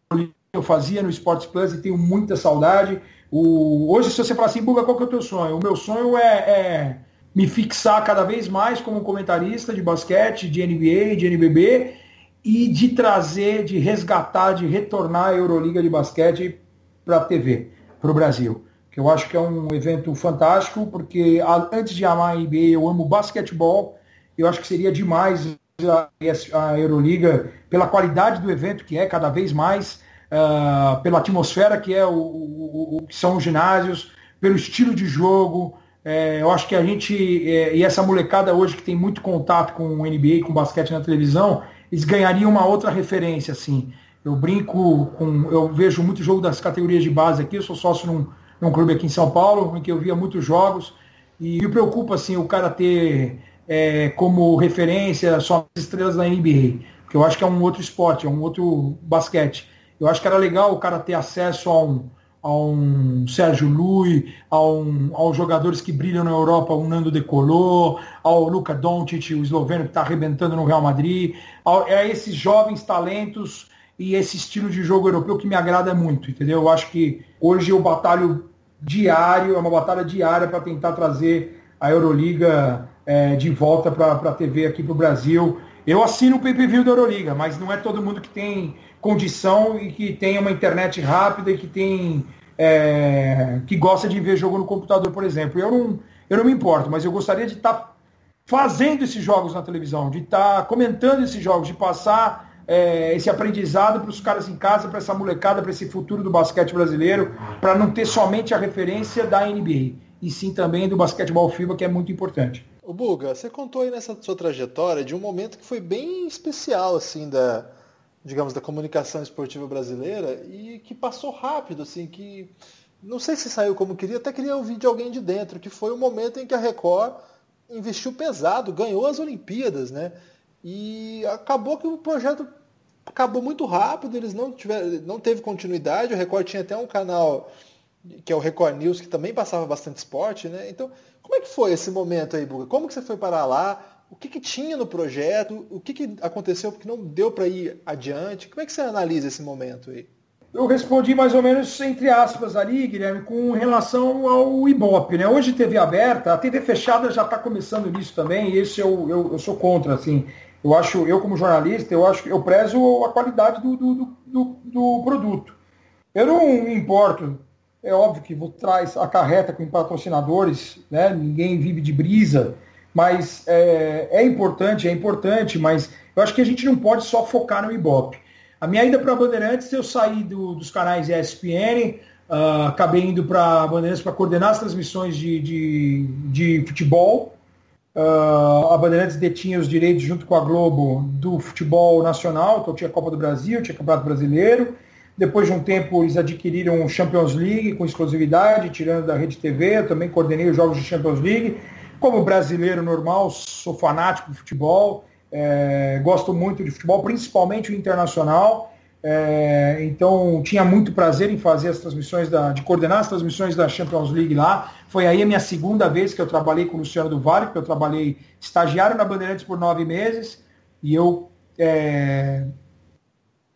eu fazia no Sports Plus e tenho muita saudade. O, hoje, se você falar assim, Buga, qual que é o teu sonho? O meu sonho é, é me fixar cada vez mais como comentarista de basquete, de NBA, de NBB, e de trazer, de resgatar, de retornar a Euroliga de basquete para a TV, para o Brasil. Que eu acho que é um evento fantástico, porque antes de amar a NBA, eu amo basquetebol. Eu acho que seria demais a, a Euroliga, pela qualidade do evento que é cada vez mais, uh, pela atmosfera que é o, o, o, que são os ginásios, pelo estilo de jogo. É, eu acho que a gente, é, e essa molecada hoje que tem muito contato com o NBA, com basquete na televisão, eles ganhariam uma outra referência, assim. Eu brinco com. Eu vejo muito jogo das categorias de base aqui, eu sou sócio num, num clube aqui em São Paulo, em que eu via muitos jogos, e me preocupa assim, o cara ter é, como referência só as estrelas da NBA, porque eu acho que é um outro esporte, é um outro basquete. Eu acho que era legal o cara ter acesso a um, a um Sérgio Lui, a, um, aos jogadores que brilham na Europa, o Nando De Colo, ao Luka Doncic, o esloveno que está arrebentando no Real Madrid, a, a esses jovens talentos e esse estilo de jogo europeu que me agrada muito, entendeu? Eu acho que hoje eu batalho diário, é uma batalha diária para tentar trazer a Euroliga é, de volta para a TV aqui para o Brasil. Eu assino o pay-per-view da Euroliga, mas não é todo mundo que tem condição e que tem uma internet rápida e que tem é, que gosta de ver jogo no computador, por exemplo. Eu não, eu não me importo, mas eu gostaria de estar tá fazendo esses jogos na televisão, de estar tá comentando esses jogos, de passar é, esse aprendizado para os caras em casa, para essa molecada, para esse futuro do basquete brasileiro, para não ter somente a referência da NBA, e sim também do basquetebol FIBA, que é muito importante. O Buga, você contou aí nessa sua trajetória de um momento que foi bem especial, assim, da, digamos, da comunicação esportiva brasileira e que passou rápido, assim, que não sei se saiu como queria, até queria ouvir de alguém de dentro, que foi o momento em que a Record investiu pesado, ganhou as Olimpíadas, né? E acabou que o projeto acabou muito rápido, eles não tiveram, não teve continuidade, o Record tinha até um canal que é o Record News, que também passava bastante esporte, né? Então, como é que foi esse momento aí, Buga? Como que você foi parar lá? O que, que tinha no projeto, o que, que aconteceu porque não deu para ir adiante. Como é que você analisa esse momento aí? Eu respondi mais ou menos entre aspas ali, Guilherme, com relação ao Ibope. Né? Hoje TV aberta, a TV fechada já está começando nisso também, e esse eu, eu, eu, sou contra. Assim. Eu acho, eu como jornalista, eu acho eu prezo a qualidade do, do, do, do produto. Eu não importo. É óbvio que vou traz a carreta com patrocinadores, né? ninguém vive de brisa mas é, é, importante, é importante, mas eu acho que a gente não pode só focar no Ibope. A minha ida para Bandeirantes, eu saí do, dos canais ESPN, uh, ah, acabei indo para Bandeirantes para coordenar as transmissões de, de, de futebol. Uh, a Bandeirantes detinha os direitos junto com a Globo do futebol nacional, então tinha Copa do Brasil, tinha Campeonato Brasileiro. Depois de um tempo, eles adquiriram o Champions League com exclusividade, tirando da Rede TV. Eu também coordenei os jogos de Champions League. Como brasileiro normal, sou fanático de futebol, é, gosto muito de futebol, principalmente o internacional. É, então tinha muito prazer em fazer as transmissões da, de coordenar as transmissões da Champions League lá. Foi aí a minha segunda vez que eu trabalhei com o Luciano do Vale, porque eu trabalhei estagiário na Bandeirantes por nove meses e eu é,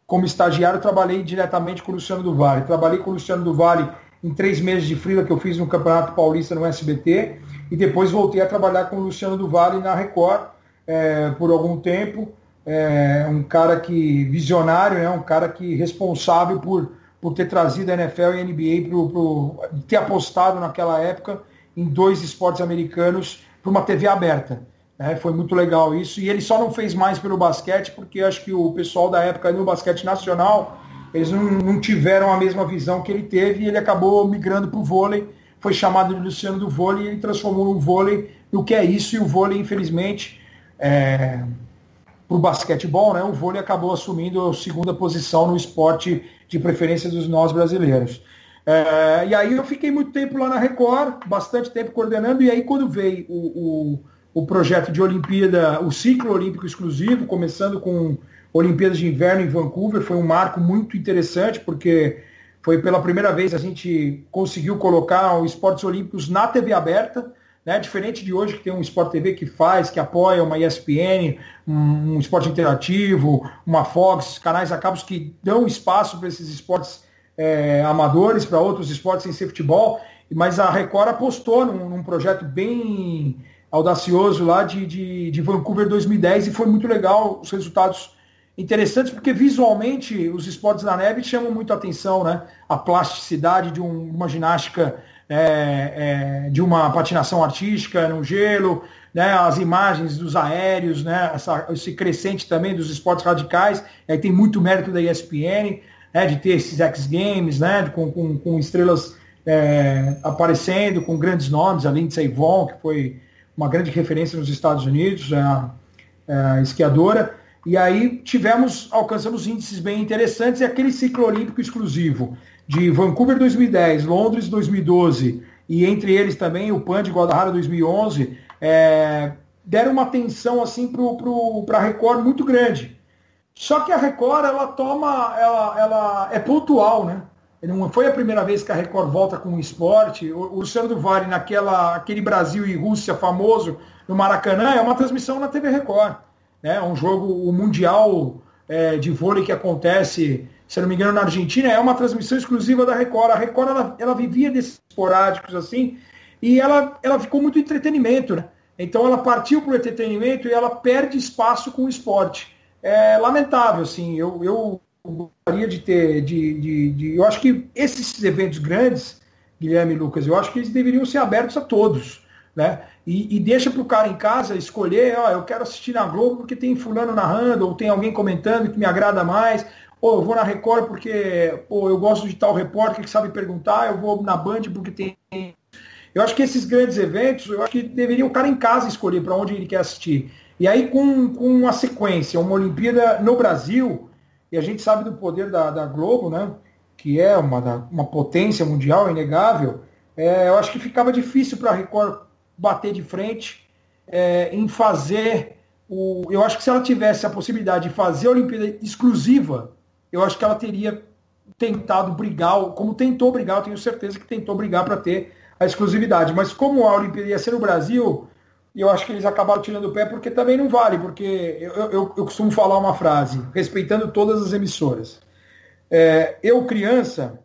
como estagiário trabalhei diretamente com o Luciano do Vale. Trabalhei com o Luciano do Vale em três meses de frila que eu fiz no Campeonato Paulista no SBT e depois voltei a trabalhar com o Luciano do Vale na Record é, por algum tempo. É, um cara que visionário, né, um cara que responsável por, por ter trazido a NFL e a NBA para ter apostado naquela época em dois esportes americanos para uma TV aberta. Né? Foi muito legal isso. E ele só não fez mais pelo basquete, porque acho que o pessoal da época no basquete nacional eles não, não, tiveram a mesma visão que ele teve e ele acabou migrando para o vôlei. Foi chamado de Luciano do vôlei e ele transformou o vôlei no que é isso. E o vôlei, infelizmente, é, para o basquetebol, né, o vôlei acabou assumindo a segunda posição no esporte de preferência dos nós brasileiros. É, e aí eu fiquei muito tempo lá na Record, bastante tempo coordenando, e aí quando veio o, o, o projeto de Olimpíada, o ciclo olímpico exclusivo, começando com Olimpíadas de Inverno em Vancouver foi um marco muito interessante, porque foi pela primeira vez a gente conseguiu colocar os esportes olímpicos na TV aberta, né? diferente de hoje que tem um Sport TV que faz, que apoia uma ESPN, um, um esporte interativo, uma Fox, canais a cabos que dão espaço para esses esportes é, amadores, para outros esportes sem ser futebol, mas a Record apostou num, num projeto bem audacioso lá de, de, de Vancouver 2010 e foi muito legal os resultados interessantes porque visualmente os esportes da neve chamam muito a atenção, né? A plasticidade de um, uma ginástica, é, é, de uma patinação artística no gelo, né? As imagens dos aéreos, né? Essa, esse crescente também dos esportes radicais, aí tem muito mérito da ESPN, né? De ter esses X Games, né? Com, com, com estrelas é, aparecendo, com grandes nomes, a Lindsey Vonn, que foi uma grande referência nos Estados Unidos, a, a esquiadora. E aí tivemos, alcançamos índices bem interessantes e aquele ciclo olímpico exclusivo de Vancouver 2010, Londres 2012 e entre eles também o PAN de Guadalajara 2011, é, deram uma atenção assim para a Record muito grande. Só que a Record ela toma, ela, ela é pontual, né? Não foi a primeira vez que a Record volta com o esporte. O, Luciano do Vale, naquela, aquele Brasil e Rússia famoso no Maracanã, é uma transmissão na TV Record. Né? Um jogo, o Mundial é, de vôlei que acontece, se não me engano, na Argentina, é uma transmissão exclusiva da Record. A Record ela, ela vivia desses esporádicos assim, e ela, ela ficou muito entretenimento. Né? Então ela partiu para o entretenimento e ela perde espaço com o esporte. É lamentável, assim. Eu, eu gostaria de ter. De, de, de, eu acho que esses eventos grandes, Guilherme e Lucas, eu acho que eles deveriam ser abertos a todos. Né? E, e deixa para o cara em casa escolher, ó, eu quero assistir na Globo porque tem fulano narrando, ou tem alguém comentando que me agrada mais, ou eu vou na Record porque pô, eu gosto de tal repórter que sabe perguntar, eu vou na Band porque tem. Eu acho que esses grandes eventos, eu acho que deveria o cara em casa escolher para onde ele quer assistir. E aí, com, com uma sequência, uma Olimpíada no Brasil, e a gente sabe do poder da, da Globo, né? Que é uma, uma potência mundial inegável. É, eu acho que ficava difícil para a Record bater de frente é, em fazer o. Eu acho que se ela tivesse a possibilidade de fazer a Olimpíada exclusiva, eu acho que ela teria tentado brigar, como tentou brigar, eu tenho certeza que tentou brigar para ter a exclusividade. Mas como a Olimpíada ia ser no Brasil, eu acho que eles acabaram tirando o pé porque também não vale, porque eu, eu, eu costumo falar uma frase, respeitando todas as emissoras. É, eu, criança,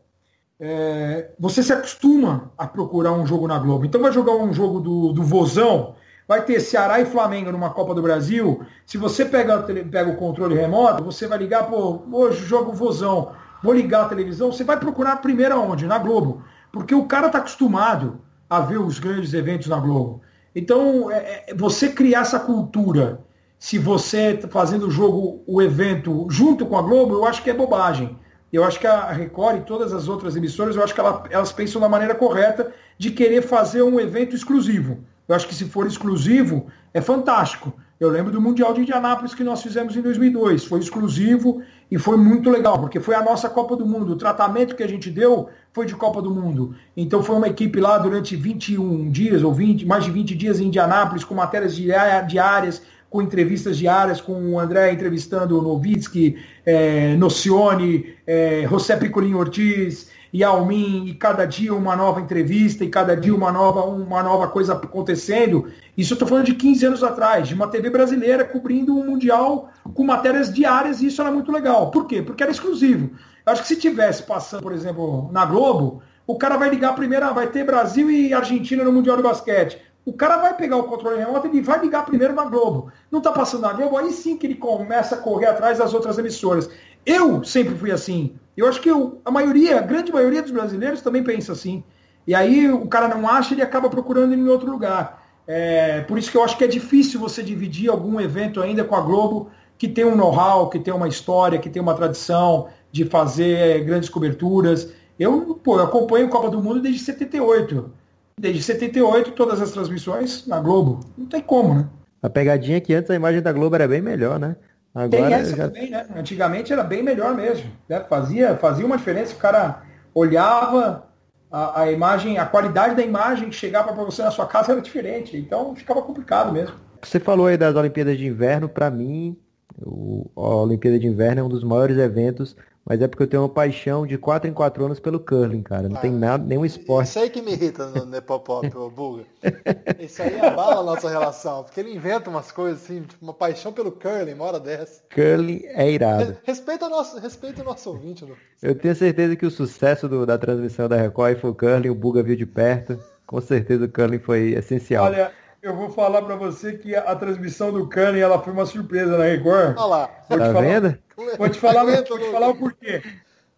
é, você se acostuma a procurar um jogo na Globo. Então vai jogar um jogo do, do Vozão, vai ter Ceará e Flamengo numa Copa do Brasil. Se você pega, pega o controle remoto, você vai ligar, pô, hoje jogo Vozão, vou ligar a televisão, você vai procurar primeiro aonde? Na Globo. Porque o cara está acostumado a ver os grandes eventos na Globo. Então, é, é, você criar essa cultura, se você está fazendo o jogo, o evento, junto com a Globo, eu acho que é bobagem. Eu acho que a Record e todas as outras emissoras, eu acho que ela, elas pensam da maneira correta de querer fazer um evento exclusivo. Eu acho que se for exclusivo, é fantástico. Eu lembro do Mundial de Indianápolis que nós fizemos em 2002. Foi exclusivo e foi muito legal, porque foi a nossa Copa do Mundo. O tratamento que a gente deu foi de Copa do Mundo. Então foi uma equipe lá durante 21 dias, ou 20, mais de 20 dias em Indianápolis, com matérias diárias, com entrevistas diárias, com o André entrevistando o Novitsky, é, Nocione, é, José Picolin Ortiz, Yao Ming, e cada dia uma nova entrevista, e cada dia uma nova, uma nova coisa acontecendo. Isso eu estou falando de 15 anos atrás, de uma TV brasileira cobrindo um Mundial com matérias diárias, e isso era muito legal. Por quê? Porque era exclusivo. Eu acho que se tivesse passando, por exemplo, na Globo, o cara vai ligar primeiro, ah, vai ter Brasil e Argentina no Mundial de Basquete. O cara vai pegar o controle remoto e vai ligar primeiro na Globo. Não está passando na Globo, aí sim que ele começa a correr atrás das outras emissoras. Eu sempre fui assim. Eu acho que eu, a maioria, a grande maioria dos brasileiros também pensa assim. E aí o cara não acha, ele acaba procurando em outro lugar. É, por isso que eu acho que é difícil você dividir algum evento ainda com a Globo que tem um know-how, que tem uma história, que tem uma tradição de fazer grandes coberturas. Eu, pô, acompanho Copa do Mundo desde 78 desde 78, todas as transmissões na Globo. Não tem como, né? A pegadinha é que antes a imagem da Globo era bem melhor, né? Agora tem essa já... também, né? Antigamente era bem melhor mesmo. Né? Fazia, fazia uma diferença, o cara olhava a, a imagem, a qualidade da imagem que chegava para você na sua casa era diferente. Então ficava complicado mesmo. Você falou aí das Olimpíadas de Inverno, para mim, o, a Olimpíada de Inverno é um dos maiores eventos mas é porque eu tenho uma paixão de 4 em 4 anos pelo curling, cara. Não ah, tem nada, nenhum esporte. Isso aí que me irrita no Nepopop, ô Buga. Isso aí abala a nossa relação. Porque ele inventa umas coisas assim, tipo, uma paixão pelo curling, uma hora dessa. Curling é irado. Respeita o nosso, respeita o nosso ouvinte, Lu. Eu tenho certeza que o sucesso do, da transmissão da Record foi o curling, o Buga viu de perto. Com certeza o curling foi essencial. Olha, eu vou falar para você que a, a, transmissão do Curling ela foi uma surpresa na Record. Olha lá. Vou tá falar, vendo? Vou te falar, vou te falar o porquê.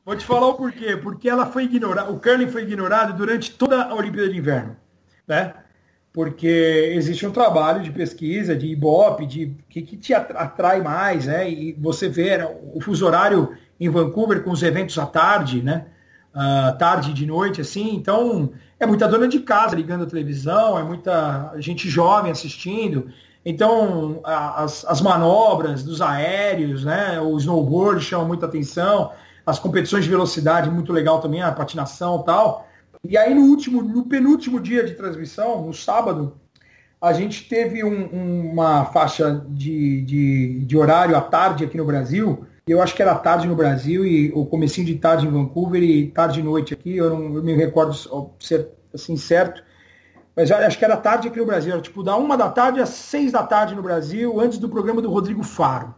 Vou te falar o porquê. Porque ela foi ignorada, o curling foi ignorado durante toda a Olimpíada de Inverno, né? Porque existe um trabalho de pesquisa, de Ibope, de que, que te atrai mais, né? E você vê né, o fuso horário em Vancouver com os eventos à tarde, né? Uh, tarde e de noite, assim. Então, é muita dona de casa ligando a televisão, é muita gente jovem assistindo. Então, as, as manobras dos aéreos, né? O snowboard chama muita atenção, as competições de velocidade, muito legal também, a patinação tal. E aí, no último, no penúltimo dia de transmissão, no sábado, a gente teve um, uma faixa de, de, de, horário à tarde aqui no Brasil. Eu acho que era tarde no Brasil e o comecinho de tarde em Vancouver e tarde e noite aqui. Eu não eu me recordo ser assim certo. Mas acho que era tarde aqui no Brasil, era tipo da uma da tarde às seis da tarde no Brasil, antes do programa do Rodrigo Faro.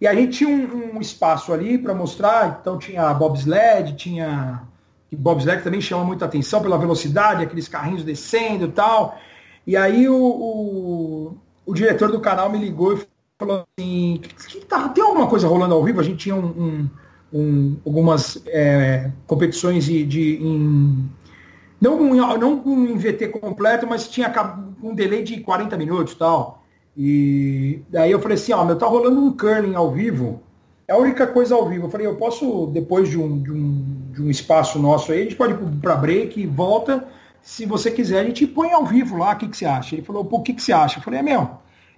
E a gente tinha um, um espaço ali para mostrar, então tinha bobsled, tinha que bobsled também chama muita atenção pela velocidade, aqueles carrinhos descendo e tal. E aí o, o, o, diretor do canal me ligou e falou assim, tá, tem alguma coisa rolando ao vivo? A gente tinha um, um, um algumas é, competições de, de em, não, não com um VT completo, mas tinha um delay de 40 minutos e tal. E daí eu falei assim, ó, meu, tá rolando um curling ao vivo. É a única coisa ao vivo. Eu falei, eu posso, depois de um, de um, de um espaço nosso aí, a gente pode ir para break, volta. Se você quiser, a gente põe ao vivo lá, o que, que você acha? Ele falou, pô, o que, que você acha? Eu falei, é meu,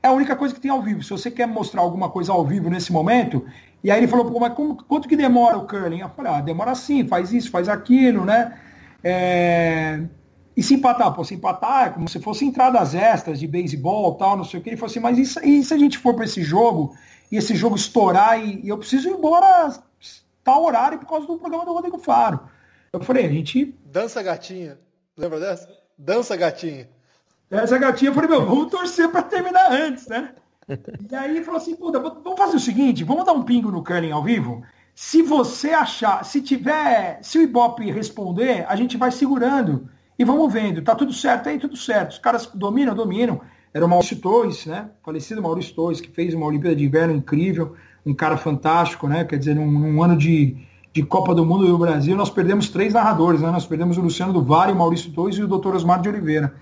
é a única coisa que tem ao vivo. Se você quer mostrar alguma coisa ao vivo nesse momento, e aí ele falou, mas como, quanto que demora o curling? Eu falei, ah, demora assim, faz isso, faz aquilo, né? É... E se empatar, pô, se empatar é como se fosse entradas extras de beisebol tal, não sei o que. Ele falou assim, mas e se, e se a gente for para esse jogo e esse jogo estourar e, e, eu preciso ir embora tal horário por causa do programa do Rodrigo Faro? Eu falei, a gente. Dança gatinha. Lembra dessa? Dança gatinha. Dança gatinha, eu falei, meu, vamos torcer para terminar antes, né? E aí falou assim, puta, vamos fazer o seguinte, vamos dar um pingo no curling ao vivo? Se você achar, se tiver, se o Ibope responder, a gente vai segurando e vamos vendo. Tá tudo certo aí, tudo certo. Os caras dominam, dominam. Era o Maurício Torres, né? Falecido Maurício Torres, que fez uma Olimpíada de Inverno incrível, um cara fantástico, né? Quer dizer, num, num ano de, de Copa do Mundo do Brasil, nós perdemos três narradores, né? Nós perdemos o Luciano do Vale, o Maurício Torres e o Dr. Osmar de Oliveira.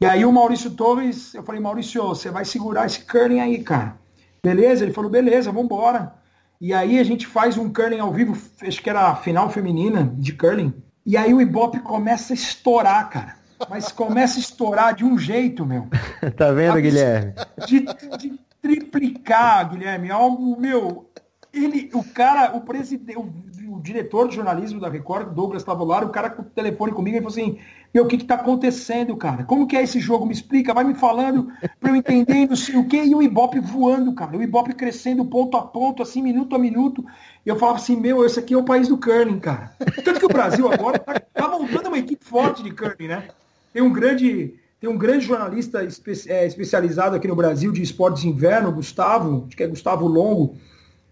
E aí o Maurício Torres, eu falei, Maurício, você vai segurar esse curling aí, cara. Beleza? Ele falou, beleza, vamos embora. E aí a gente faz um curling ao vivo, acho que era a final feminina de curling. E aí o Ibope começa a estourar, cara. Mas começa a estourar de um jeito, meu. tá vendo, Guilherme? De, de, triplicar, Guilherme. Algo, meu. Ele, o cara, o presidente, o, o diretor de jornalismo da Record, Douglas Tavolar, o cara com o telefone comigo, ele falou assim: Meu, o que está acontecendo, cara? Como que é esse jogo? Me explica, vai me falando para eu entender, não sei o quê. E o Ibope voando, cara. O Ibope crescendo ponto a ponto, assim, minuto a minuto. E eu falava assim: Meu, esse aqui é o país do curling, cara. Tanto que o Brasil agora está tá montando uma equipe forte de curling, né? Tem um grande. Tem um grande jornalista espe é, especializado aqui no Brasil de esportes de inverno, Gustavo, acho que é Gustavo Longo,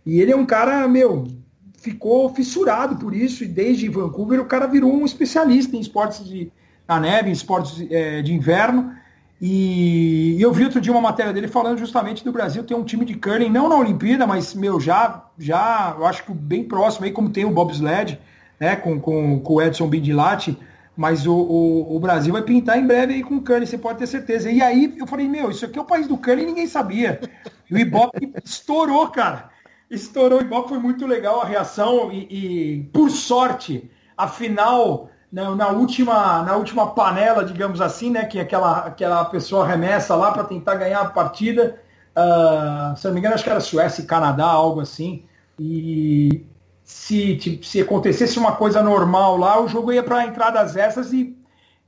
e ele é um cara, meu, ficou fissurado por isso, e desde Vancouver o cara virou um especialista em esportes de, na neve, em esportes é, de inverno. E, e, eu vi outro dia uma matéria dele falando justamente do Brasil ter um time de curling, não na Olimpíada, mas, meu, já, já eu acho que bem próximo aí, como tem o bobsled, né, com, com, com o Edson Bindilati, mas o, o, o, Brasil vai pintar em breve aí com o curling, você pode ter certeza. E aí eu falei, meu, isso aqui é o país do curling ninguém sabia. E o Ibope estourou, cara estourou igual, foi muito legal a reação e, e por sorte, a final na, na, última, na última panela, digamos assim, né, que aquela, aquela pessoa remessa lá para tentar ganhar a partida, uh, se não me engano, acho que era Suécia e Canadá, algo assim, e se, se acontecesse uma coisa normal lá, o jogo ia para entradas essas e,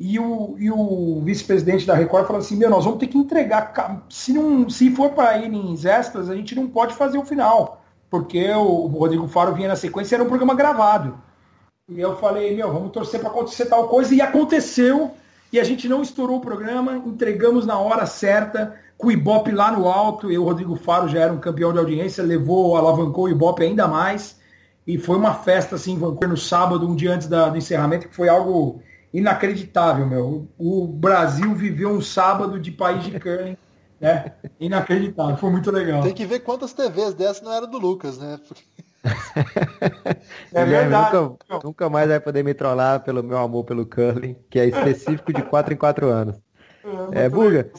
e o, e o vice-presidente da Record falou assim, meu, nós vamos ter que entregar, se, não, se for para ir em extras, a gente não pode fazer o final porque o Rodrigo Faro vinha na sequência era um programa gravado. E eu falei, meu, vamos torcer para acontecer tal coisa, e aconteceu, e a gente não estourou o programa, entregamos na hora certa, com o Ibope lá no alto, e o Rodrigo Faro já era um campeão de audiência, levou, alavancou o Ibope ainda mais, e foi uma festa assim, em Vancouver no sábado, um dia antes da, do encerramento, que foi algo inacreditável, meu. O Brasil viveu um sábado de país de curling é, inacreditável, foi muito legal. Tem que ver quantas TVs dessas não eram do Lucas, né? É verdade. Nunca, nunca, mais vai poder me trollar pelo meu amor pelo curling, que é específico de 4 em 4 anos. É, é Buga,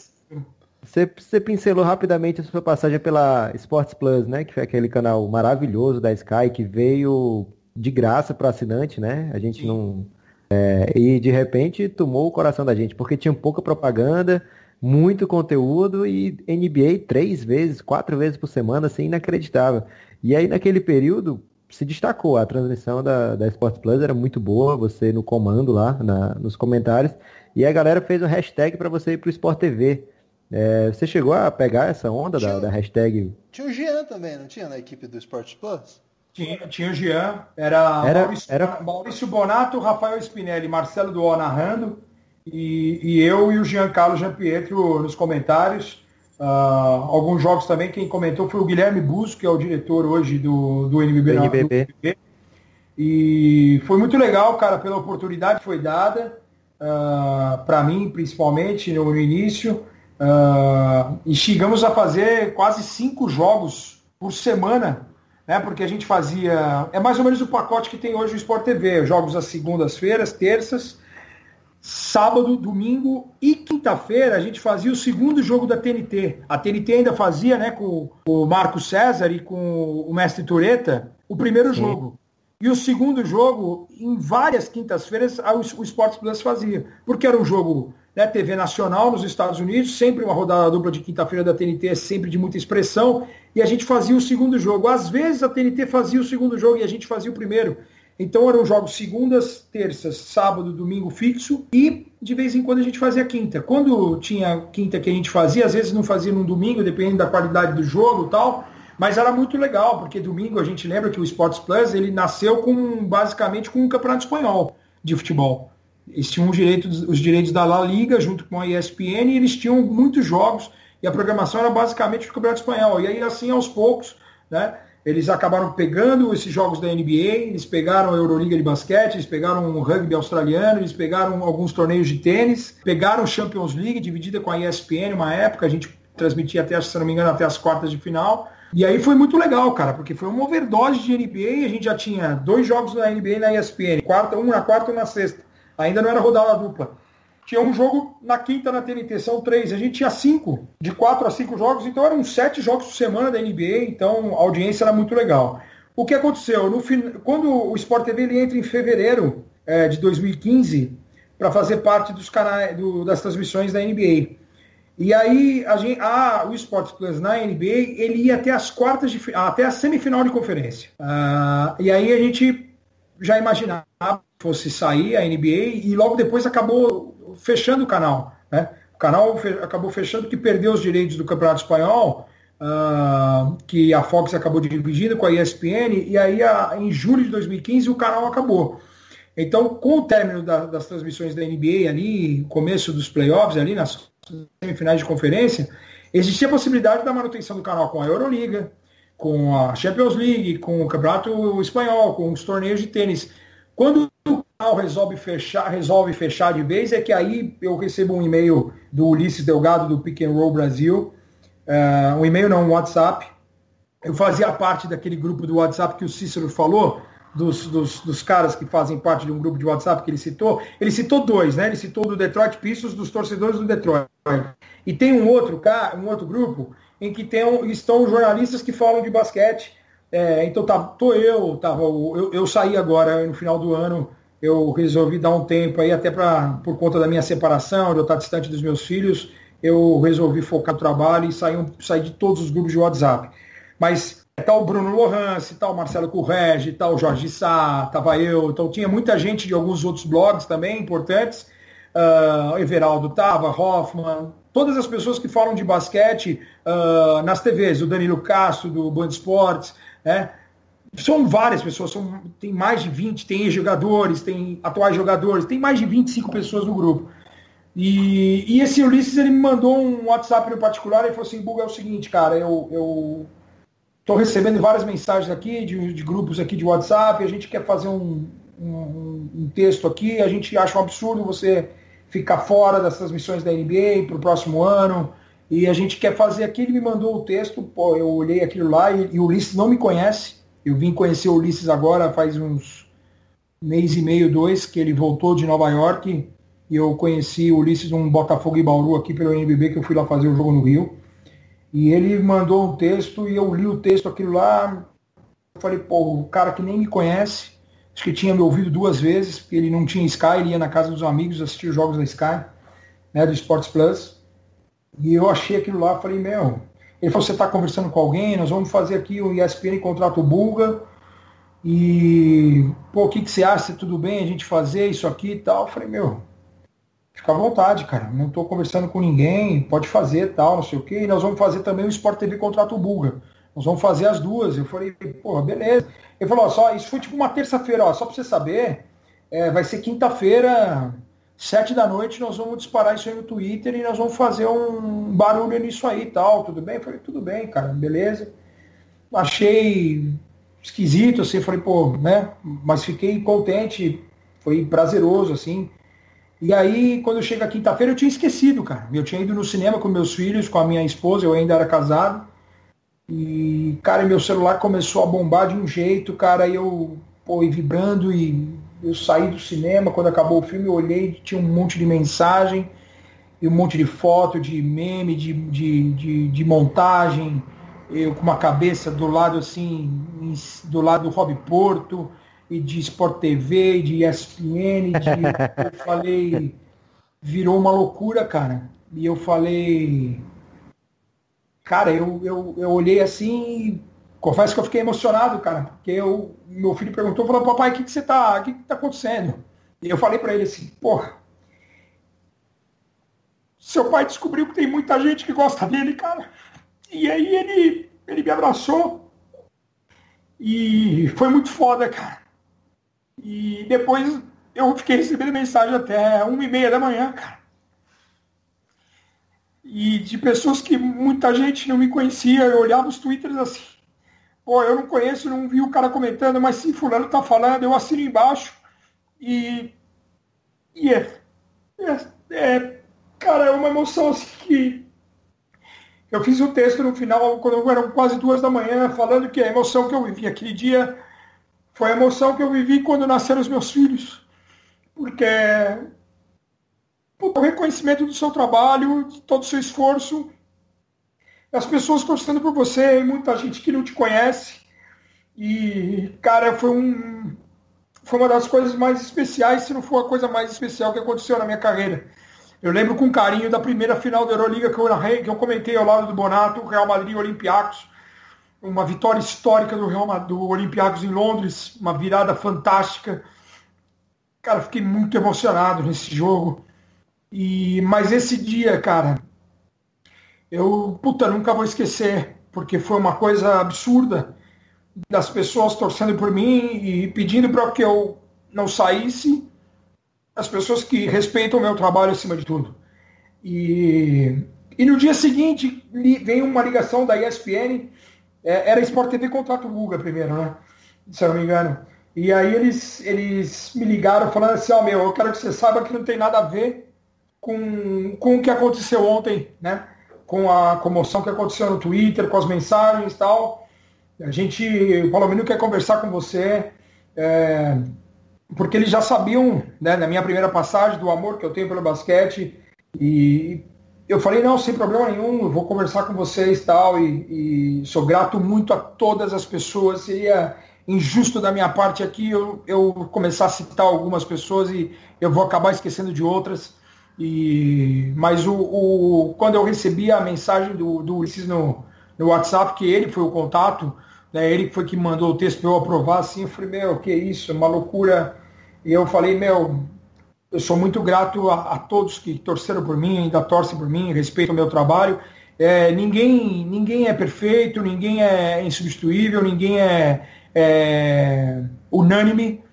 você, você pincelou rapidamente a sua passagem pela Sports Plus, né? Que foi aquele canal maravilhoso da Sky que veio de graça para assinante, né? A gente Sim. não. É, e de repente tomou o coração da gente, porque tinha pouca propaganda, muito conteúdo e NBA três vezes, quatro vezes por semana, assim, inacreditável. E aí naquele período se destacou, a transmissão da, da Sports Plus era muito boa, você no comando lá, na, nos comentários, e a galera fez um hashtag para você ir pro Sport TV. É, você chegou a pegar essa onda tinha, da, da, hashtag? Tinha o Jean também, não tinha na equipe do Sports Plus? Tinha, tinha o Jean, era, era, Maurício, era... Maurício Bonato, Rafael Spinelli, Marcelo Duó narrando, e, e eu e o Giancarlo Gianpietro nos comentários. Uh, alguns jogos também, quem comentou foi o Guilherme Busso, que é o diretor hoje do, do NBB. Do NBB. E foi muito legal, cara, pela oportunidade que foi dada, uh, ah, para mim, principalmente, no, no início. Uh, e chegamos a fazer quase cinco jogos por semana, né? Porque a gente fazia. É mais ou menos o pacote que tem hoje o Sport TV, jogos às segundas-feiras, terças, sábado, domingo e quinta-feira a gente fazia o segundo jogo da TNT. A TNT ainda fazia, né, com o Marco César e com o Mestre Tureta, o primeiro Sim. jogo. E o segundo jogo, em várias quintas-feiras, o Sports Plus fazia. Porque era um jogo né, TV nacional nos Estados Unidos, sempre uma rodada dupla de quinta-feira da TNT, é sempre de muita expressão, e a gente fazia o segundo jogo. Às vezes a TNT fazia o segundo jogo e a gente fazia o primeiro. Então eram jogos segundas, terças, sábado, domingo fixo e de vez em quando a gente fazia quinta. Quando tinha quinta que a gente fazia, às vezes não fazia no domingo, dependendo da qualidade do jogo e tal, mas era muito legal, porque domingo a gente lembra que o Sports Plus ele nasceu com basicamente com um campeonato espanhol de futebol. Eles tinham os direitos, os direitos da La Liga junto com a ESPN e eles tinham muitos jogos e a programação era basicamente o campeonato espanhol. E aí assim aos poucos, né? Eles acabaram pegando esses jogos da NBA, eles pegaram a Euroliga de basquete, eles pegaram o rugby australiano, eles pegaram alguns torneios de tênis, pegaram o Champions League, dividida com a ESPN, uma época, a gente transmitia até, se não me engano, até as quartas de final. E aí foi muito legal, cara, porque foi uma overdose de NBA, a gente já tinha dois jogos na NBA na ESPN, quarta, um na quarta e um na sexta. Ainda não era rodada dupla tinha um jogo na quinta na TNT, são três. A gente tinha cinco, de quatro a cinco jogos, então eram sete jogos por semana da NBA, então a audiência era muito legal. O que aconteceu? No, quando o Sport TV ele entra em fevereiro é, de 2015 para fazer parte dos canais do, das transmissões da NBA. E aí a gente, a, o Sports Plus na NBA ele ia até as quartas de até a semifinal de conferência. Uh, e aí a gente já imaginava que fosse sair a NBA e logo depois acabou fechando o canal. Né? O canal fe acabou fechando que perdeu os direitos do Campeonato Espanhol, uh, que a Fox acabou dividindo com a ESPN, e aí a, em julho de 2015 o canal acabou. Então, com o término da, das transmissões da NBA ali, começo dos playoffs ali, nas semifinais de conferência, existia a possibilidade da manutenção do canal com a Euroliga, com a Champions League, com o Campeonato Espanhol, com os torneios de tênis. Quando resolve fechar, resolve fechar de vez, é que aí eu recebo um e-mail do Ulisses Delgado do Pick and Roll Brasil, uh, um e-mail não, um WhatsApp. Eu fazia parte daquele grupo do WhatsApp que o Cícero falou, dos, dos, dos, caras que fazem parte de um grupo de WhatsApp que ele citou. Ele citou dois, né? Ele citou do Detroit Pistons, dos torcedores do Detroit. E tem um outro, um outro grupo em que tem, estão jornalistas que falam de basquete. É, então tá, tô eu, tava, eu, eu saí agora no final do ano eu resolvi dar um tempo aí, até pra, por conta da minha separação, de eu estar distante dos meus filhos, eu resolvi focar no trabalho e sair, sair de todos os grupos de WhatsApp. Mas tá o Bruno Lohance, tá o Marcelo Correge, tá o Jorge Sá, tava eu, então tinha muita gente de alguns outros blogs também importantes, uh, Everaldo tava, Hoffman, todas as pessoas que falam de basquete uh, nas TVs, o Danilo Castro, do Band Esportes, né? São várias pessoas, são, tem mais de 20, tem jogadores, tem atuais jogadores, tem mais de 25 pessoas no grupo. E, e esse Ulisses ele me mandou um WhatsApp no particular e falou assim, Buga, é o seguinte, cara, eu, tô recebendo várias mensagens aqui de, de grupos aqui de WhatsApp, a gente quer fazer um, um, um, texto aqui, a gente acha um absurdo você ficar fora das transmissões da NBA para o próximo ano, e a gente quer fazer aqui, ele me mandou o texto, pô, eu olhei aquilo lá e, e o Ulisses não me conhece, eu vim conhecer o Ulisses agora faz uns mês e meio, dois, que ele voltou de Nova York e eu conheci o Ulisses num Botafogo e Bauru aqui pelo NBB, que eu fui lá fazer o jogo no Rio. E ele mandou um texto e eu li o texto, aquilo lá. Eu falei, pô, o cara que nem me conhece, acho que tinha me ouvido duas vezes, porque ele não tinha Sky, ele ia na casa dos amigos assistir os jogos da Sky, né, do Sports Plus. E eu achei aquilo lá, falei, meu, ele falou, você está conversando com alguém, nós vamos fazer aqui o ESPN contrato Bulga. E, pô, o que, que você acha? Tudo bem a gente fazer isso aqui e tal? Eu falei, meu, fica à vontade, cara. Não estou conversando com ninguém, pode fazer tal, não sei o quê. E nós vamos fazer também o Sport TV contrato Bulga. Nós vamos fazer as duas. Eu falei, pô, beleza. Ele falou, ó, só, isso foi tipo uma terça-feira, ó, só para você saber, é, vai ser quinta-feira, sete da noite, nós vamos disparar isso aí no Twitter e nós vamos fazer um barulho nisso aí e tal, tudo bem? Eu falei, tudo bem, cara, beleza. Achei esquisito, assim, falei, pô, né? Mas fiquei contente, foi prazeroso, assim. E aí, quando chega quinta-feira, eu tinha esquecido, cara. Eu tinha ido no cinema com meus filhos, com a minha esposa, eu ainda era casado. E, cara, meu celular começou a bombar de um jeito, cara, e eu, pô, e vibrando e eu saí do cinema, quando acabou o filme, eu olhei, tinha um monte de mensagem, e um monte de foto, de meme, de, de, de, de montagem, eu com uma cabeça do lado assim, do lado do Rob Porto, e de Sport TV, de ESPN, de, eu falei, virou uma loucura, cara. E eu falei, cara, eu, eu, eu olhei assim confesso que eu fiquei emocionado, cara, porque eu, meu filho perguntou, falou, papai, o que, que você tá, o que, que tá acontecendo? E eu falei para ele assim, porra, seu pai descobriu que tem muita gente que gosta dele, cara. E aí ele, ele me abraçou e foi muito foda, cara. E depois eu fiquei recebendo mensagem até uma e meia da manhã, cara. E de pessoas que muita gente não me conhecia, eu olhava os twitters assim, pô, eu não conheço, não vi o cara comentando, mas se fulano tá falando, eu assino embaixo e, e é, é, é, cara, é uma emoção assim que eu fiz um texto no final, quando eram quase duas da manhã, falando que a emoção que eu vivi aquele dia foi a emoção que eu vivi quando nasceram os meus filhos. Porque o reconhecimento do seu trabalho, de todo o seu esforço, as pessoas torcendo por você, e muita gente que não te conhece. E, cara, foi um. Foi uma das coisas mais especiais, se não for a coisa mais especial que aconteceu na minha carreira. Eu lembro com carinho da primeira final da Euroliga que eu narrei, que eu comentei ao lado do Bonato, Real Madrid Olympiacos. Uma vitória histórica do Real Madrid, do Olympiacos em Londres, uma virada fantástica. Cara, fiquei muito emocionado nesse jogo. E mas esse dia, cara, eu, puta, nunca vou esquecer, porque foi uma coisa absurda das pessoas torcendo por mim e pedindo para que eu não saísse, as pessoas que respeitam o meu trabalho acima de tudo. E, e no dia seguinte vem uma ligação da ESPN, é, era Sport TV contrato Guga primeiro, né? Se eu não me engano. E aí eles, eles me ligaram falando assim, ó oh, meu, eu quero que você saiba que não tem nada a ver com, com o que aconteceu ontem, né? Com a comoção que aconteceu no Twitter, com as mensagens e tal. A gente, o Palomino quer conversar com você, é, porque eles já sabiam, né, na minha primeira passagem, do amor que eu tenho pelo basquete. E eu falei, não, sem problema nenhum, eu vou conversar com vocês tal, e, e sou grato muito a todas as pessoas. Seria injusto da minha parte aqui eu, eu começar a citar algumas pessoas e eu vou acabar esquecendo de outras. E, mas o, o, quando eu recebi a mensagem do, do Ulisses no, no WhatsApp, que ele foi o contato, né, ele foi que mandou o texto para eu aprovar, assim, eu falei, meu, que isso, uma loucura. E eu falei, meu, eu sou muito grato a, a todos que torceram por mim, ainda torcem por mim, respeitam o meu trabalho. É, ninguém, ninguém é perfeito, ninguém é insubstituível, ninguém é, é unânime,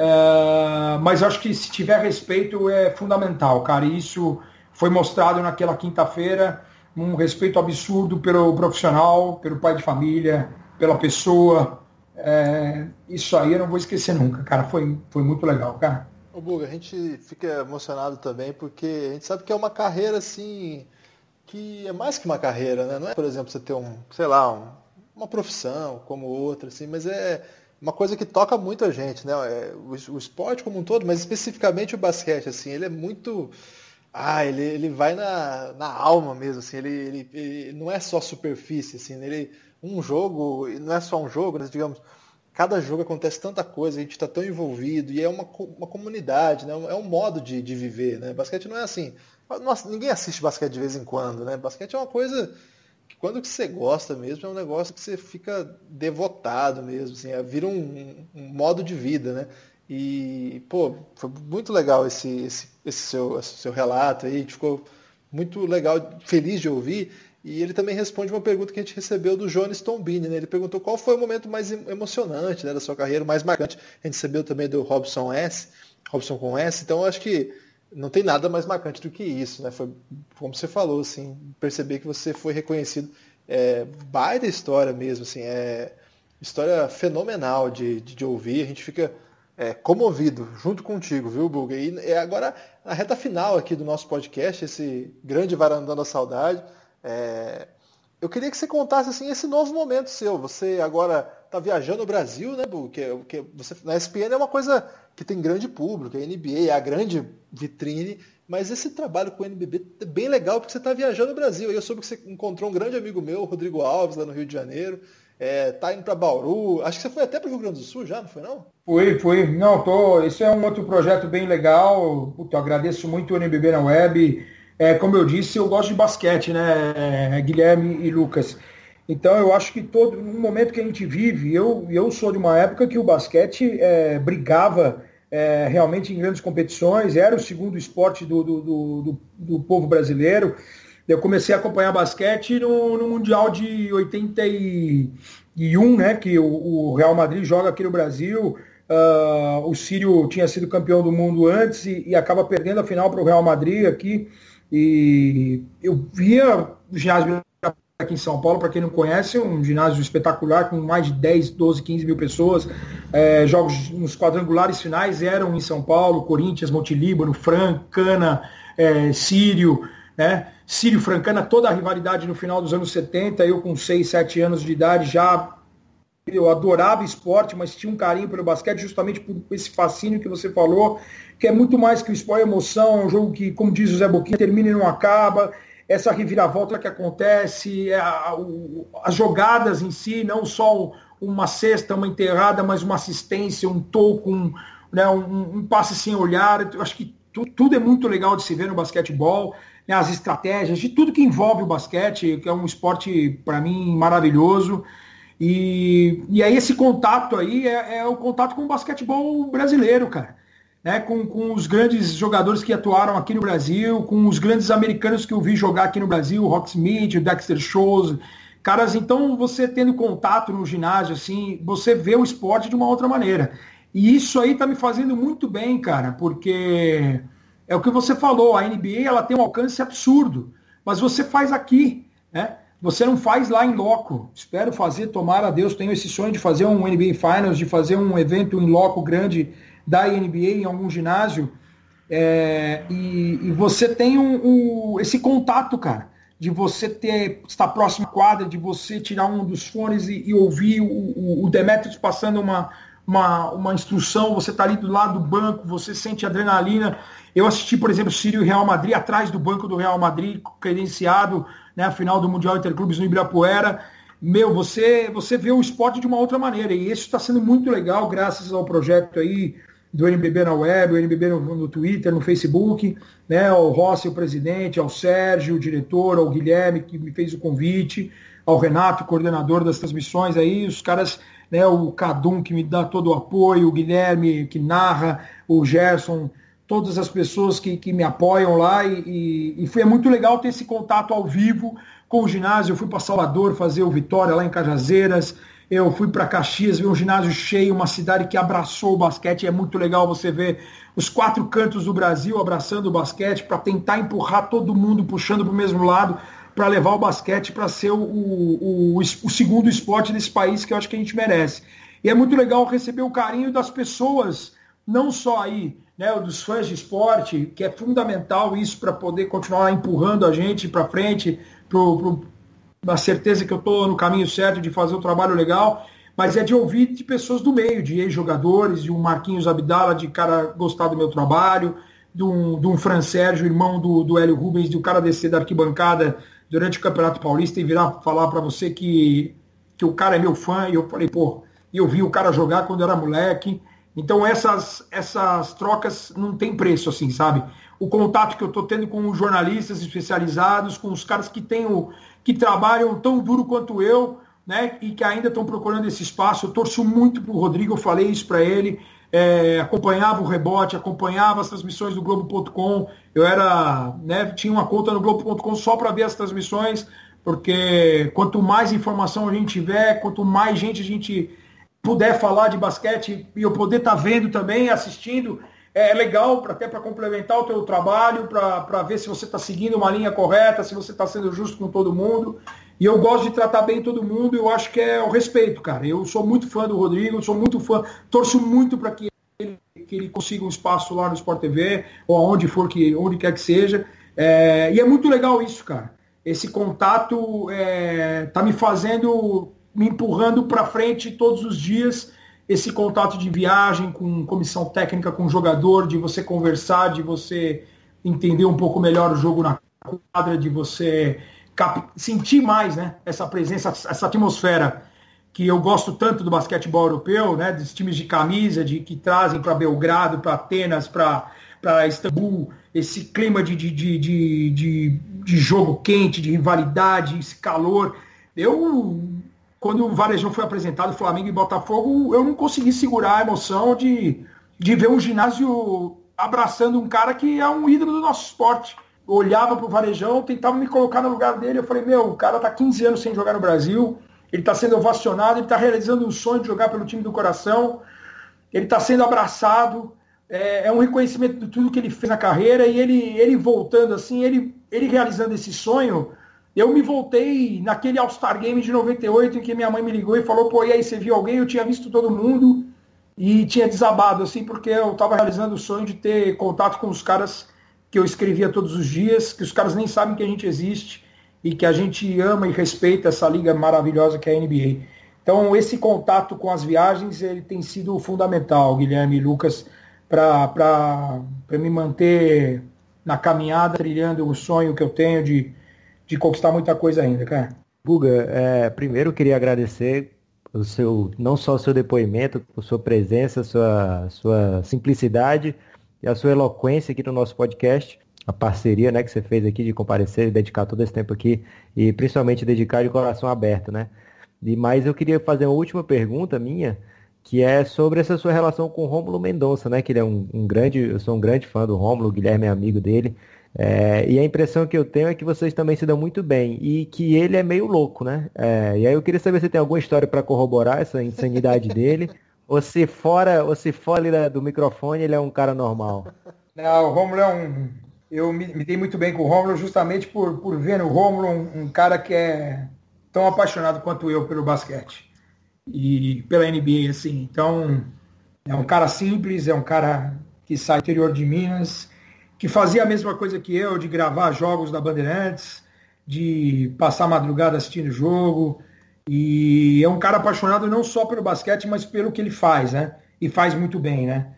Uh, mas acho que se tiver respeito é fundamental, cara. E isso foi mostrado naquela quinta-feira, um respeito absurdo pelo profissional, pelo pai de família, pela pessoa. É, isso aí eu não vou esquecer nunca, cara. Foi, foi muito legal, cara. Ô Buga, a gente fica emocionado também porque a gente sabe que é uma carreira assim que é mais que uma carreira, né? Não é, por exemplo, você ter um, sei lá, um, uma profissão como outra, assim, mas é uma coisa que toca muito a gente, né? É, o, o, esporte como um todo, mas especificamente o basquete, assim, ele é muito. Ah, ele, ele vai na, na alma mesmo, assim, ele, ele, ele não é só superfície, assim, ele, um jogo, não é só um jogo, né? digamos, cada jogo acontece tanta coisa, a gente está tão envolvido, e é uma, uma comunidade, né? é um modo de, de viver. Né? Basquete não é assim. Nossa, ninguém assiste basquete de vez em quando, né? Basquete é uma coisa quando que você gosta mesmo, é um negócio que você fica devotado mesmo, assim, é, vira um, um modo de vida, né? E, pô, foi muito legal esse, esse, esse, seu, esse seu relato aí, ficou muito legal, feliz de ouvir. E ele também responde uma pergunta que a gente recebeu do Jones Tombini. Né? Ele perguntou qual foi o momento mais emocionante né, da sua carreira, mais marcante. A gente recebeu também do Robson S, Robson com S. Então acho que não tem nada mais marcante do que isso. Né? Foi como você falou, assim, perceber que você foi reconhecido. É, baita história mesmo, assim, é história fenomenal de, de, de ouvir. A gente fica é, comovido junto contigo, viu, Buga? E é agora a reta final aqui do nosso podcast, esse grande varandão da saudade. É, eu queria que você contasse assim esse novo momento seu. Você agora está viajando o Brasil, né, Buga? Que, que você na ESPN é uma coisa que tem grande público, a NBA é a grande vitrine, mas esse trabalho com o NBB é bem legal porque você está viajando o Brasil. Eu soube que você encontrou um grande amigo meu, Rodrigo Alves, lá no Rio de Janeiro é, tá indo para Bauru. Acho que você foi até para o Rio Grande do Sul já, não foi não? Fui, fui. Não, tô. Esse é um outro projeto bem legal. Puta, agradeço muito o NBB na web. É, como eu disse, eu gosto de basquete, né, é, Guilherme e Lucas. Então eu acho que todo no momento que a gente vive, eu, eu sou de uma época que o basquete é, brigava é, realmente em grandes competições, era o segundo esporte do, do, do, do povo brasileiro. Eu comecei a acompanhar basquete no, no Mundial de 81, né? Que o, o, Real Madrid joga aqui no Brasil. Uh, o Sírio tinha sido campeão do mundo antes e, e acaba perdendo a final para o Real Madrid aqui. E eu via o ginásio aqui em São Paulo, para quem não conhece, um ginásio espetacular com mais de 10, 12, 15 mil pessoas. É, jogos nos quadrangulares finais eram em São Paulo, Corinthians, Montelíbano, Fran, Cana, é, Sírio, né? Sírio Francana, toda a rivalidade no final dos anos 70, eu com 6, 7 anos de idade já eu adorava esporte, mas tinha um carinho pelo basquete justamente por esse fascínio que você falou, que é muito mais que o esporte, emoção, é um jogo que, como diz o Zé Boquinha, termina e não acaba, essa reviravolta que acontece, é a, o, as jogadas em si, não só uma cesta, uma enterrada, mas uma assistência, um toco, um, né, um, um passe sem olhar, eu acho que tu, tudo é muito legal de se ver no basquetebol né, as estratégias, de tudo que envolve o basquete, que é um esporte, para mim, maravilhoso. E, e aí esse contato aí é, é, o contato com o basquetebol brasileiro, cara. Né, com, com os grandes jogadores que atuaram aqui no Brasil, com os grandes americanos que eu vi jogar aqui no Brasil, o Rock Smith, o Dexter Shows. Caras, então você tendo contato no ginásio, assim, você vê o esporte de uma outra maneira. E isso aí tá me fazendo muito bem, cara, porque é o que você falou, a NBA ela tem um alcance absurdo, mas você faz aqui, né? Você não faz lá em loco. Espero fazer, tomara a Deus, tenho esse sonho de fazer um NBA Finals, de fazer um evento em loco grande da NBA em algum ginásio. É, e, e, você tem um, um, esse contato, cara, de você ter estar próximo à quadra, de você tirar um dos fones e, e ouvir o, o, o Demetrius passando uma, uma, uma instrução, você está ali do lado do banco, você sente adrenalina. Eu assisti, por exemplo, Sírio e Real Madrid atrás do banco do Real Madrid, credenciado, né, a final do Mundial Interclubes no Ibirapuera. Meu, você, você vê o esporte de uma outra maneira. E isso está sendo muito legal, graças ao projeto aí do NBB na web, o NBB no, no Twitter, no Facebook, né, ao Rossi, o presidente, ao Sérgio, o diretor, ao Guilherme, que me fez o convite, ao Renato, coordenador das transmissões aí, os caras, né, o Cadum, que me dá todo o apoio, o Guilherme, que narra, o Gerson, todas as pessoas que, que me apoiam lá e, e, e, foi é muito legal ter esse contato ao vivo com o ginásio. Eu fui para Salvador fazer o Vitória lá em Cajazeiras, eu fui para Caxias ver um ginásio cheio, uma cidade que abraçou o basquete. É muito legal você ver os quatro cantos do Brasil abraçando o basquete para tentar empurrar todo mundo puxando para o mesmo lado para levar o basquete para ser o, o, o, o segundo esporte desse país que eu acho que a gente merece. E é muito legal receber o carinho das pessoas, não só aí né, dos fãs de esporte, que é fundamental isso para poder continuar empurrando a gente para frente, para a certeza que eu estou no caminho certo de fazer um trabalho legal, mas é de ouvir de pessoas do meio, de ex-jogadores, de um Marquinhos Abdala, de cara gostar do meu trabalho, de um, de um Fran Sérgio, irmão do, do Hélio Rubens, de um cara descer da arquibancada durante o Campeonato Paulista e virar falar para você que, que o cara é meu fã, e eu falei, pô, eu vi o cara jogar quando era moleque. Então essas, essas trocas não tem preço, assim, sabe? O contato que eu estou tendo com os jornalistas especializados, com os caras que têm o, que trabalham tão duro quanto eu, né? E que ainda estão procurando esse espaço. Eu torço muito para o Rodrigo, eu falei isso para ele. É, acompanhava o rebote, acompanhava as transmissões do Globo.com. Eu era, né, tinha uma conta no Globo.com só para ver as transmissões, porque quanto mais informação a gente tiver, quanto mais gente a gente puder falar de basquete e eu poder estar tá vendo também, assistindo, é legal pra, até para complementar o teu trabalho, para ver se você está seguindo uma linha correta, se você está sendo justo com todo mundo. E eu gosto de tratar bem todo mundo, eu acho que é o respeito, cara. Eu sou muito fã do Rodrigo, sou muito fã, torço muito para que ele, que ele consiga um espaço lá no Sport TV, ou aonde for que, onde quer que seja. É, e é muito legal isso, cara. Esse contato é, tá me fazendo me empurrando para frente todos os dias. Esse contato de viagem com comissão técnica, com jogador, de você conversar, de você entender um pouco melhor o jogo na quadra, de você sentir mais né, essa presença, essa atmosfera que eu gosto tanto do basquetebol europeu, né, dos times de camisa, de que trazem para Belgrado, para Atenas, para Istambul, esse clima de, de, de, de, de jogo quente, de rivalidade, esse calor. Eu quando o Varejão foi apresentado, Flamengo e Botafogo, eu não consegui segurar a emoção de, de ver um ginásio abraçando um cara que é um ídolo do nosso esporte. Eu olhava para o Varejão, tentava me colocar no lugar dele, eu falei, meu, o cara está 15 anos sem jogar no Brasil, ele está sendo ovacionado, ele está realizando um sonho de jogar pelo time do coração, ele está sendo abraçado, é, é, um reconhecimento de tudo que ele fez na carreira, e ele, ele voltando assim, ele, ele realizando esse sonho, eu me voltei naquele All-Star Game de 98 em que minha mãe me ligou e falou, pô, e aí você viu alguém? Eu tinha visto todo mundo e tinha desabado, assim, porque eu estava realizando o sonho de ter contato com os caras que eu escrevia todos os dias, que os caras nem sabem que a gente existe e que a gente ama e respeita essa liga maravilhosa que é a NBA. Então, esse contato com as viagens, ele tem sido fundamental, Guilherme e Lucas, para me manter na caminhada, trilhando o sonho que eu tenho de de conquistar muita coisa ainda, cara. Guga, é, primeiro queria agradecer o seu, não só o seu depoimento, a sua presença, a sua, sua simplicidade e a sua eloquência aqui no nosso podcast, a parceria né, que você fez aqui de comparecer e dedicar todo esse tempo aqui e principalmente dedicar de coração aberto, né? E, mas eu queria fazer uma última pergunta minha, que é sobre essa sua relação com o Rômulo Mendonça, né? Que ele é um, um grande, eu sou um grande fã do Rômulo, o Guilherme é amigo dele. É, e a impressão que eu tenho é que vocês também se dão muito bem e que ele é meio louco, né? É, e aí eu queria saber se tem alguma história para corroborar essa insanidade dele, ou se fora, ou se fora do microfone ele é um cara normal. Não, o Romulo é um. Eu me, me dei muito bem com o Romulo justamente por, por ver no Romulo um, um cara que é tão apaixonado quanto eu pelo basquete e pela NBA, assim. Então, é um cara simples, é um cara que sai do interior de Minas, que fazia a mesma coisa que eu, de gravar jogos da Bandeirantes, de passar madrugada assistindo jogo. E é um cara apaixonado não só pelo basquete, mas pelo que ele faz, né? E faz muito bem, né?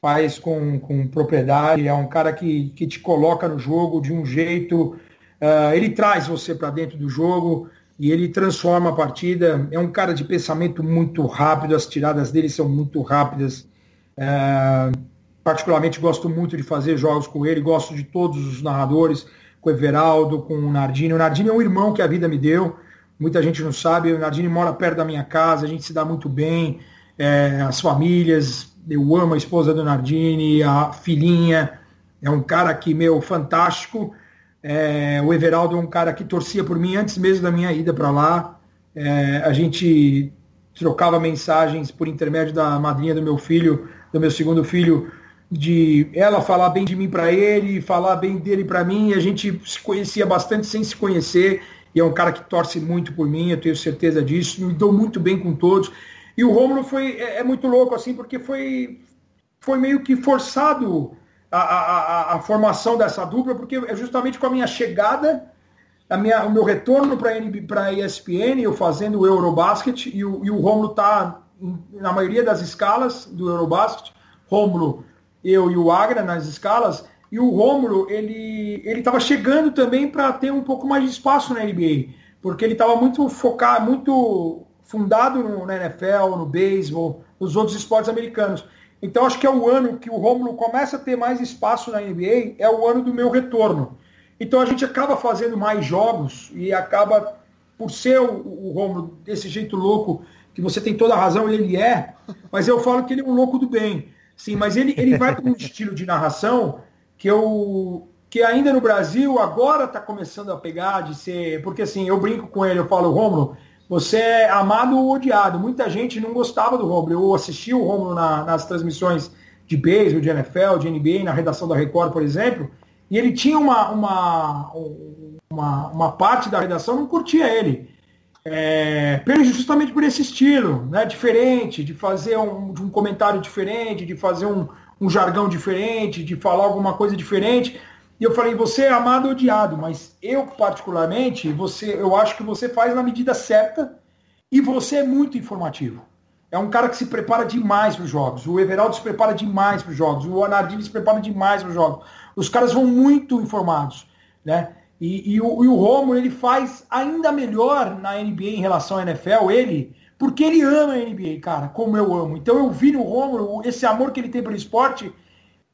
Faz com, com propriedade, é um cara que, que te coloca no jogo de um jeito. Uh, ele traz você para dentro do jogo e ele transforma a partida. É um cara de pensamento muito rápido, as tiradas dele são muito rápidas. Uh, particularmente gosto muito de fazer jogos com ele, gosto de todos os narradores, com o Everaldo, com o Nardini. O Nardini é um irmão que a vida me deu, muita gente não sabe, o Nardini mora perto da minha casa, a gente se dá muito bem, é, as famílias, eu amo a esposa do Nardini, a filhinha, é um cara que, meu, fantástico. É, o Everaldo é um cara que torcia por mim antes mesmo da minha ida para lá. É, a gente trocava mensagens por intermédio da madrinha do meu filho, do meu segundo filho, de ela falar bem de mim para ele, falar bem dele para mim. A gente se conhecia bastante sem se conhecer. E é um cara que torce muito por mim, eu tenho certeza disso. Me dou muito bem com todos. E o Romulo foi é, é muito louco assim, porque foi foi meio que forçado a, a, a, formação dessa dupla, porque é justamente com a minha chegada, a minha, o meu retorno para a ESPN, eu fazendo o Eurobasket, e o, e o Romulo está na maioria das escalas do Eurobasket. Romulo eu e o Agra nas escalas, e o Rômulo, ele ele estava chegando também para ter um pouco mais de espaço na NBA, porque ele estava muito focado, muito fundado no, na NFL, no beisebol, nos outros esportes americanos. Então acho que é o ano que o Rômulo começa a ter mais espaço na NBA, é o ano do meu retorno. Então a gente acaba fazendo mais jogos e acaba, por ser o, o Rômulo desse jeito louco, que você tem toda a razão, ele é, mas eu falo que ele é um louco do bem. Sim, mas ele, ele vai com um estilo de narração que eu que ainda no Brasil agora está começando a pegar de ser. Porque assim, eu brinco com ele, eu falo, Romulo, você é amado ou odiado. Muita gente não gostava do Romulo. Eu assisti o Romulo na, nas transmissões de beisebol, de NFL, de NBA, na redação da Record, por exemplo, e ele tinha uma, uma, uma, uma parte da redação não curtia ele. É, justamente por esse estilo, né, diferente, de fazer um, de um comentário diferente, de fazer um, um jargão diferente, de falar alguma coisa diferente. E eu falei, você é amado ou odiado, mas eu particularmente, você, eu acho que você faz na medida certa e você é muito informativo. É um cara que se prepara demais para os jogos. O Everaldo se prepara demais para os jogos. O Anardini se prepara demais para os jogos. Os caras vão muito informados, né? E, e, o, e o Romulo, ele faz ainda melhor na NBA em relação à NFL, ele, porque ele ama a NBA, cara, como eu amo. Então eu vi no Romulo esse amor que ele tem pelo esporte,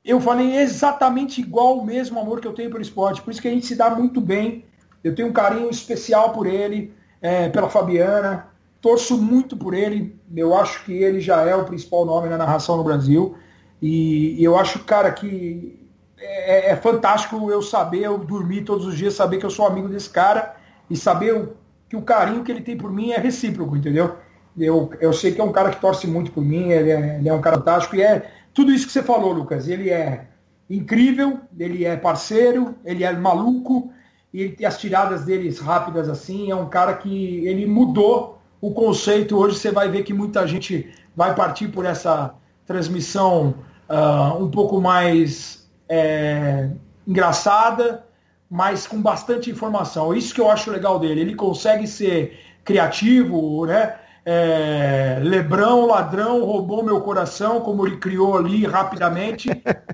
eu falei exatamente igual o mesmo amor que eu tenho pelo esporte. Por isso que a gente se dá muito bem. Eu tenho um carinho especial por ele, é, pela Fabiana. Torço muito por ele. Eu acho que ele já é o principal nome na narração no Brasil. E, e eu acho, cara, que é, é, fantástico eu saber, eu dormir todos os dias, saber que eu sou amigo desse cara e saber o, que o carinho que ele tem por mim é recíproco, entendeu? Eu, eu sei que é um cara que torce muito por mim, ele é, ele é um cara fantástico e é tudo isso que você falou, Lucas. Ele é incrível, ele é parceiro, ele é maluco, e ele tem as tiradas deles rápidas assim. É um cara que ele mudou o conceito. Hoje você vai ver que muita gente vai partir por essa transmissão uh, um pouco mais é, engraçada, mas com bastante informação. Isso que eu acho legal dele. Ele consegue ser criativo, né? É, Lebrão, ladrão, roubou meu coração, como ele criou ali rapidamente.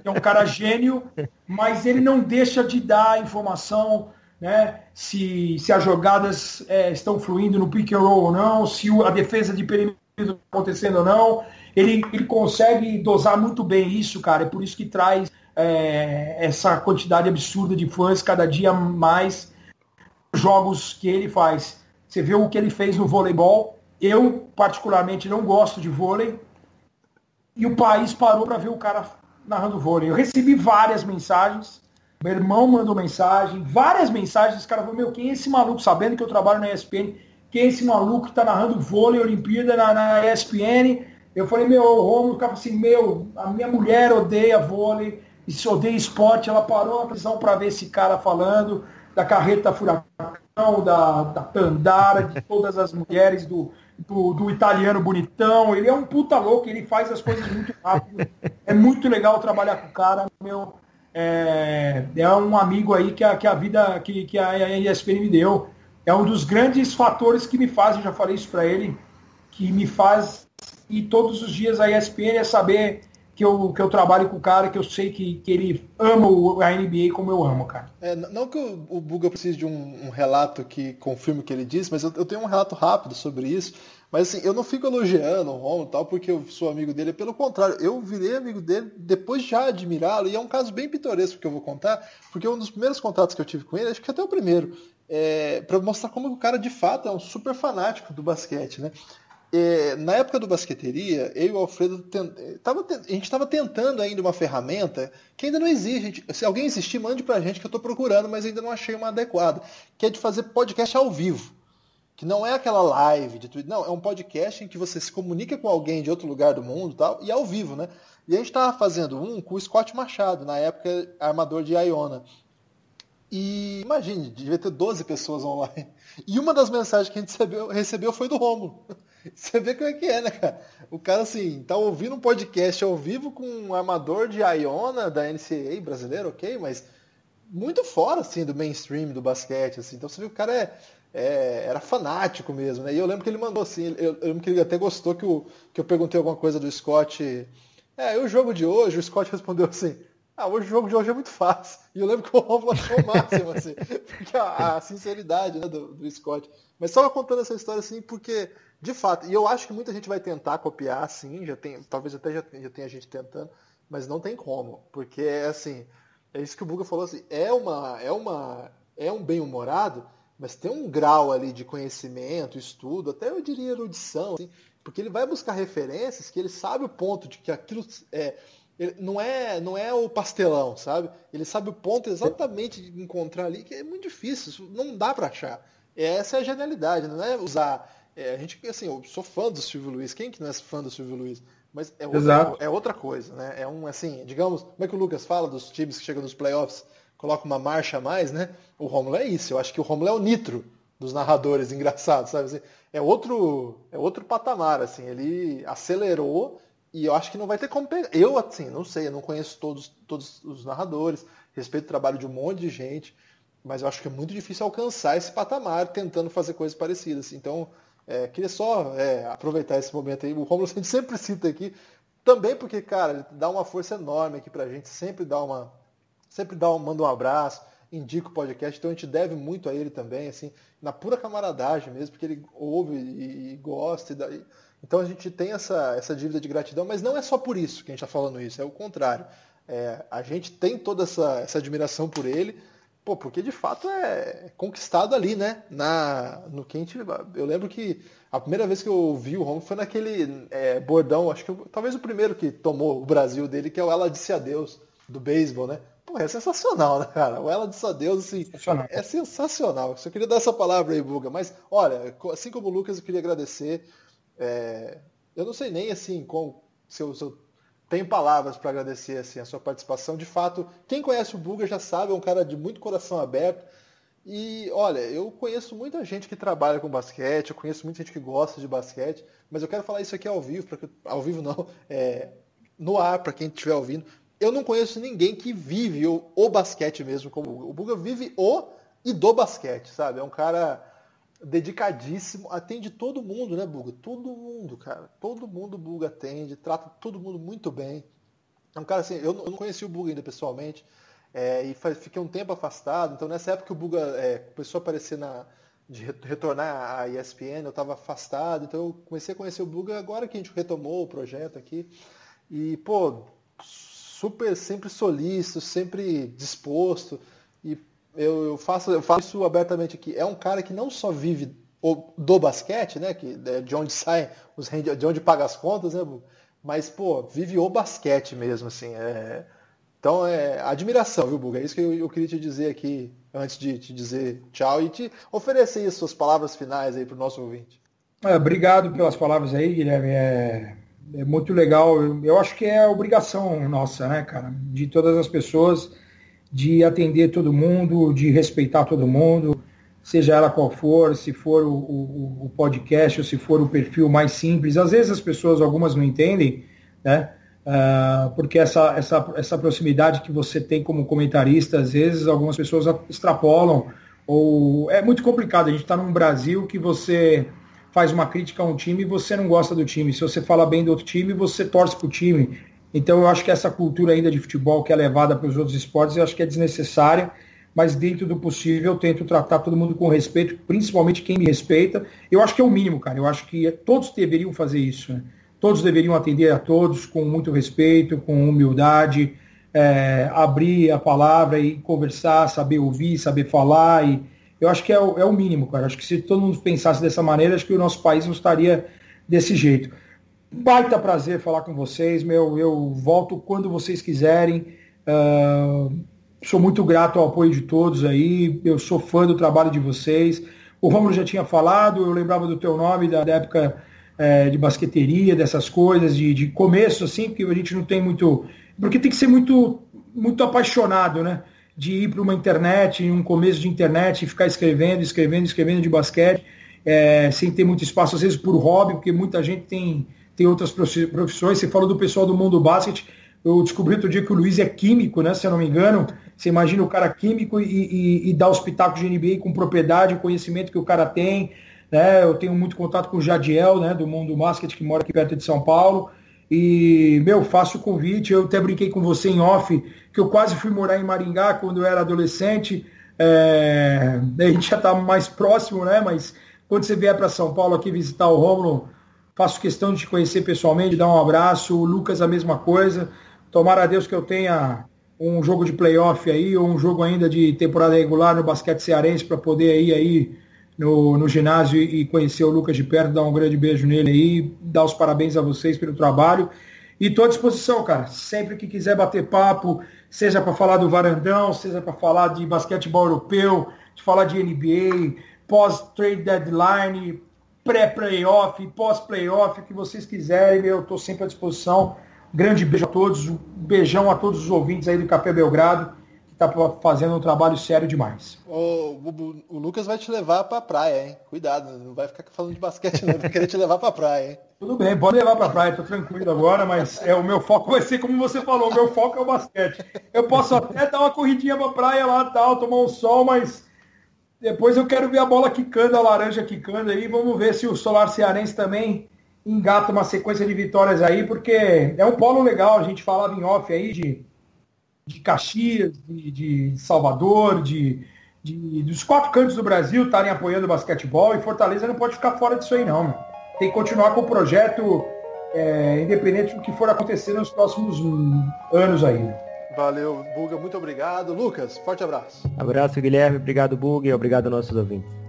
É um cara gênio, mas ele não deixa de dar informação, né? Se, se as jogadas é, estão fluindo no pick and roll ou não, se a defesa de perímetro está acontecendo ou não. Ele, ele consegue dosar muito bem isso, cara. É por isso que traz é, essa quantidade absurda de fãs cada dia mais jogos que ele faz. Você vê o que ele fez no voleibol. Eu, particularmente, não gosto de vôlei. E o país parou para ver o cara narrando vôlei. Eu recebi várias mensagens. Meu irmão mandou mensagem, várias mensagens. Esse cara falou: Meu, quem é esse maluco? Sabendo que eu trabalho na ESPN, quem é esse maluco que está narrando vôlei, Olimpíada na, na ESPN? Eu falei: Meu, o Romulo, ficava assim: Meu, a minha mulher odeia vôlei e se odeia esporte, ela parou a prisão para ver esse cara falando da carreta furacão, da, da Tandara, de todas as mulheres, do, do, do, italiano bonitão. Ele é um puta louco, ele faz as coisas muito rápido. É muito legal trabalhar com o cara, meu. É, é um amigo aí que a, que a vida, que, que a ESPN me deu. É um dos grandes fatores que me faz, já falei isso para ele, que me faz e todos os dias a ESPN é saber que eu, que eu trabalho com o cara, que eu sei que, que ele ama a NBA como eu amo, cara. É, não que o, Buga precise de um, um, relato que confirme o que ele disse, mas eu, eu, tenho um relato rápido sobre isso. Mas assim, eu não fico elogiando o Romulo tal, porque eu sou amigo dele. Pelo contrário, eu virei amigo dele depois de já admirá-lo. E é um caso bem pitoresco que eu vou contar, porque um dos primeiros contatos que eu tive com ele, acho que até o primeiro, é, para mostrar como o cara de fato é um super fanático do basquete, né? É, na época do basqueteria, eu e o Alfredo tent... tava, a gente estava tentando ainda uma ferramenta que ainda não existe. Se alguém existir, mande para a gente que eu estou procurando, mas ainda não achei uma adequada, que é de fazer podcast ao vivo. Que não é aquela live de Twitter, não, é um podcast em que você se comunica com alguém de outro lugar do mundo tal, e ao vivo, né? E a gente estava fazendo um com o Scott Machado, na época armador de Iona. E imagine, devia ter 12 pessoas online. E uma das mensagens que a gente recebeu, recebeu foi do Romulo. Você vê como é que é, né, cara? O cara, assim, tá ouvindo um podcast ao vivo com um armador de Iona da NCAA brasileiro, ok, mas muito fora, assim, do mainstream do basquete, assim. Então você vê que o cara é, é, era fanático mesmo, né? E eu lembro que ele mandou assim, eu, eu, lembro que ele até gostou que, o, que eu perguntei alguma coisa do Scott. É, e o jogo de hoje, o Scott respondeu assim, Ah, hoje o jogo de hoje é muito fácil. E eu lembro que o Romulo achou o máximo, assim, porque a, a sinceridade né, do, do, Scott. Mas só contando essa história assim, porque, de fato, e eu acho que muita gente vai tentar copiar, sim, já tem, talvez até já, já tenha gente tentando, mas não tem como. Porque assim, é isso que o Buga falou assim, é uma. É uma. É um bem-humorado, mas tem um grau ali de conhecimento, estudo, até eu diria erudição, assim, porque ele vai buscar referências que ele sabe o ponto de que aquilo é, não é não é o pastelão, sabe? Ele sabe o ponto exatamente de encontrar ali, que é muito difícil, não dá para achar. Essa é a genialidade, não é usar. É, a gente, assim, eu sou fã do Silvio Luiz, quem que não é fã do Silvio Luiz? Mas é outra, é outra coisa, né? É um, assim, digamos, como é que o Lucas fala dos times que chegam nos playoffs, coloca uma marcha a mais, né? O Romulo é isso, eu acho que o Romulo é o nitro dos narradores engraçados, sabe? Assim, é outro, é outro patamar, assim, ele acelerou e eu acho que não vai ter como pegar. Eu, assim, não sei, eu não conheço todos, todos os narradores, respeito o trabalho de um monte de gente, mas eu acho que é muito difícil alcançar esse patamar tentando fazer coisas parecidas. Então, é, queria só é, aproveitar esse momento aí. O Romulo a gente sempre cita aqui, também porque, cara, ele dá uma força enorme aqui pra gente, sempre dá uma. Sempre dá um, manda um abraço, indica o podcast, então a gente deve muito a ele também, assim, na pura camaradagem mesmo, porque ele ouve e, e gosta. E daí, então a gente tem essa, essa dívida de gratidão, mas não é só por isso que a gente está falando isso, é o contrário. É, a gente tem toda essa, essa admiração por ele, pô, porque de fato é conquistado ali, né? Na, no que a gente, eu lembro que a primeira vez que eu vi o Romo foi naquele é, bordão, acho que talvez o primeiro que tomou o Brasil dele, que é o Ela Disse Adeus, do beisebol, né? Pô, é sensacional, né, cara? O Ela Disse Adeus, assim, sensacional. é sensacional. Só queria dar essa palavra aí, Buga. Mas, olha, assim como o Lucas, eu queria agradecer. É, eu não sei nem assim com, se, eu, se eu tenho palavras para agradecer assim, a sua participação. De fato, quem conhece o Buga já sabe, é um cara de muito coração aberto. E olha, eu conheço muita gente que trabalha com basquete, eu conheço muita gente que gosta de basquete, mas eu quero falar isso aqui ao vivo, porque ao vivo não, é, no ar para quem estiver ouvindo. Eu não conheço ninguém que vive o, o basquete mesmo como o Buga. O Buga vive o e do basquete, sabe? É um cara dedicadíssimo, atende todo mundo, né, Buga? Todo mundo, cara. Todo mundo Buga atende, trata todo mundo muito bem. É um cara assim, eu não conheci o Buga ainda pessoalmente, é, e fiquei um tempo afastado, então nessa época o Buga é, começou a aparecer na. de retornar à ESPN, eu estava afastado, então eu comecei a conhecer o Buga agora que a gente retomou o projeto aqui. E, pô, super sempre solícito, sempre disposto. Eu, eu, faço, eu faço isso abertamente aqui. É um cara que não só vive do basquete, né? Que, é de onde sai, os, de onde paga as contas, né? Mas, pô, vive o basquete mesmo, assim. É... Então, é admiração, viu, Buga? É isso que eu, eu, queria te dizer aqui, antes de te dizer tchau e te oferecer as suas palavras finais aí para o nosso ouvinte. É, obrigado pelas palavras aí, Guilherme. É, é muito legal. Eu, eu acho que é obrigação nossa, né, cara? De todas as pessoas de atender todo mundo, de respeitar todo mundo, seja ela qual for, se for o, o, o, podcast ou se for o perfil mais simples. Às vezes as pessoas, algumas não entendem, né? Uh, porque essa, essa, essa proximidade que você tem como comentarista, às vezes algumas pessoas extrapolam, ou é muito complicado. A gente está num Brasil que você faz uma crítica a um time e você não gosta do time. Se você fala bem do outro time, você torce para o time. Então eu acho que essa cultura ainda de futebol que é levada para os outros esportes, eu acho que é desnecessária, mas dentro do possível eu tento tratar todo mundo com respeito, principalmente quem me respeita. Eu acho que é o mínimo, cara. Eu acho que todos deveriam fazer isso. Né? Todos deveriam atender a todos com muito respeito, com humildade, é, abrir a palavra e conversar, saber ouvir, saber falar. E eu acho que é o, é o mínimo, cara. Eu acho que se todo mundo pensasse dessa maneira, acho que o nosso país não estaria desse jeito. Baita prazer falar com vocês, meu. Eu volto quando vocês quiserem. Uh, sou muito grato ao apoio de todos aí. Eu sou fã do trabalho de vocês. O Romulo já tinha falado, eu lembrava do teu nome, da, da época é, de basqueteria, dessas coisas, de, de começo, assim, porque a gente não tem muito. Porque tem que ser muito, muito apaixonado, né? De ir para uma internet, um começo de internet, e ficar escrevendo, escrevendo, escrevendo de basquete, é, sem ter muito espaço, às vezes por hobby, porque muita gente tem tem outras profissões. Você falou do pessoal do mundo do basquete. Eu descobri outro dia que o Luiz é químico, né? Se eu não me engano. Você imagina o cara químico e, e, e dá os pitacos de NBA com propriedade, conhecimento que o cara tem. Né? Eu tenho muito contato com o Jadiel, né? Do mundo do basquete, que mora aqui perto de São Paulo. E, meu, faço o convite. Eu até brinquei com você em off que eu quase fui morar em Maringá quando eu era adolescente. É, a gente já está mais próximo, né? Mas quando você vier para São Paulo aqui visitar o Rômulo, faço questão de te conhecer pessoalmente, dar um abraço. O Lucas, a mesma coisa. Tomara a Deus que eu tenha um jogo de playoff aí, ou um jogo ainda de temporada regular no basquete cearense para poder ir aí no, no ginásio e conhecer o Lucas de perto, dar um grande beijo nele aí, dar os parabéns a vocês pelo trabalho. E estou à disposição, cara. Sempre que quiser bater papo, seja para falar do varandão, seja para falar de basquetebol europeu, de falar de NBA, pós-trade deadline, pré-playoff, pós-playoff, o que vocês quiserem, eu estou sempre à disposição. Grande beijo a todos, um beijão a todos os ouvintes aí do Café Belgrado tá fazendo um trabalho sério demais. O, o, o Lucas vai te levar pra praia, hein? Cuidado, não vai ficar falando de basquete, não. Vai querer te levar pra praia, hein? Tudo bem, pode levar pra praia, tô tranquilo agora, mas é, o meu foco vai ser como você falou, o meu foco é o basquete. Eu posso até dar uma corridinha pra praia lá tal, tomar um sol, mas depois eu quero ver a bola quicando, a laranja quicando aí. Vamos ver se o Solar Cearense também engata uma sequência de vitórias aí, porque é um polo legal. A gente falava em off aí de de Caxias, de, de Salvador, de, de, dos quatro cantos do Brasil estarem apoiando o basquetebol e Fortaleza não pode ficar fora disso aí não. Meu. Tem que continuar com o projeto é, independente do que for acontecer nos próximos anos aí. Valeu, Buga, muito obrigado. Lucas, forte abraço. Abraço, Guilherme. Obrigado, Buga, e obrigado nossos ouvintes.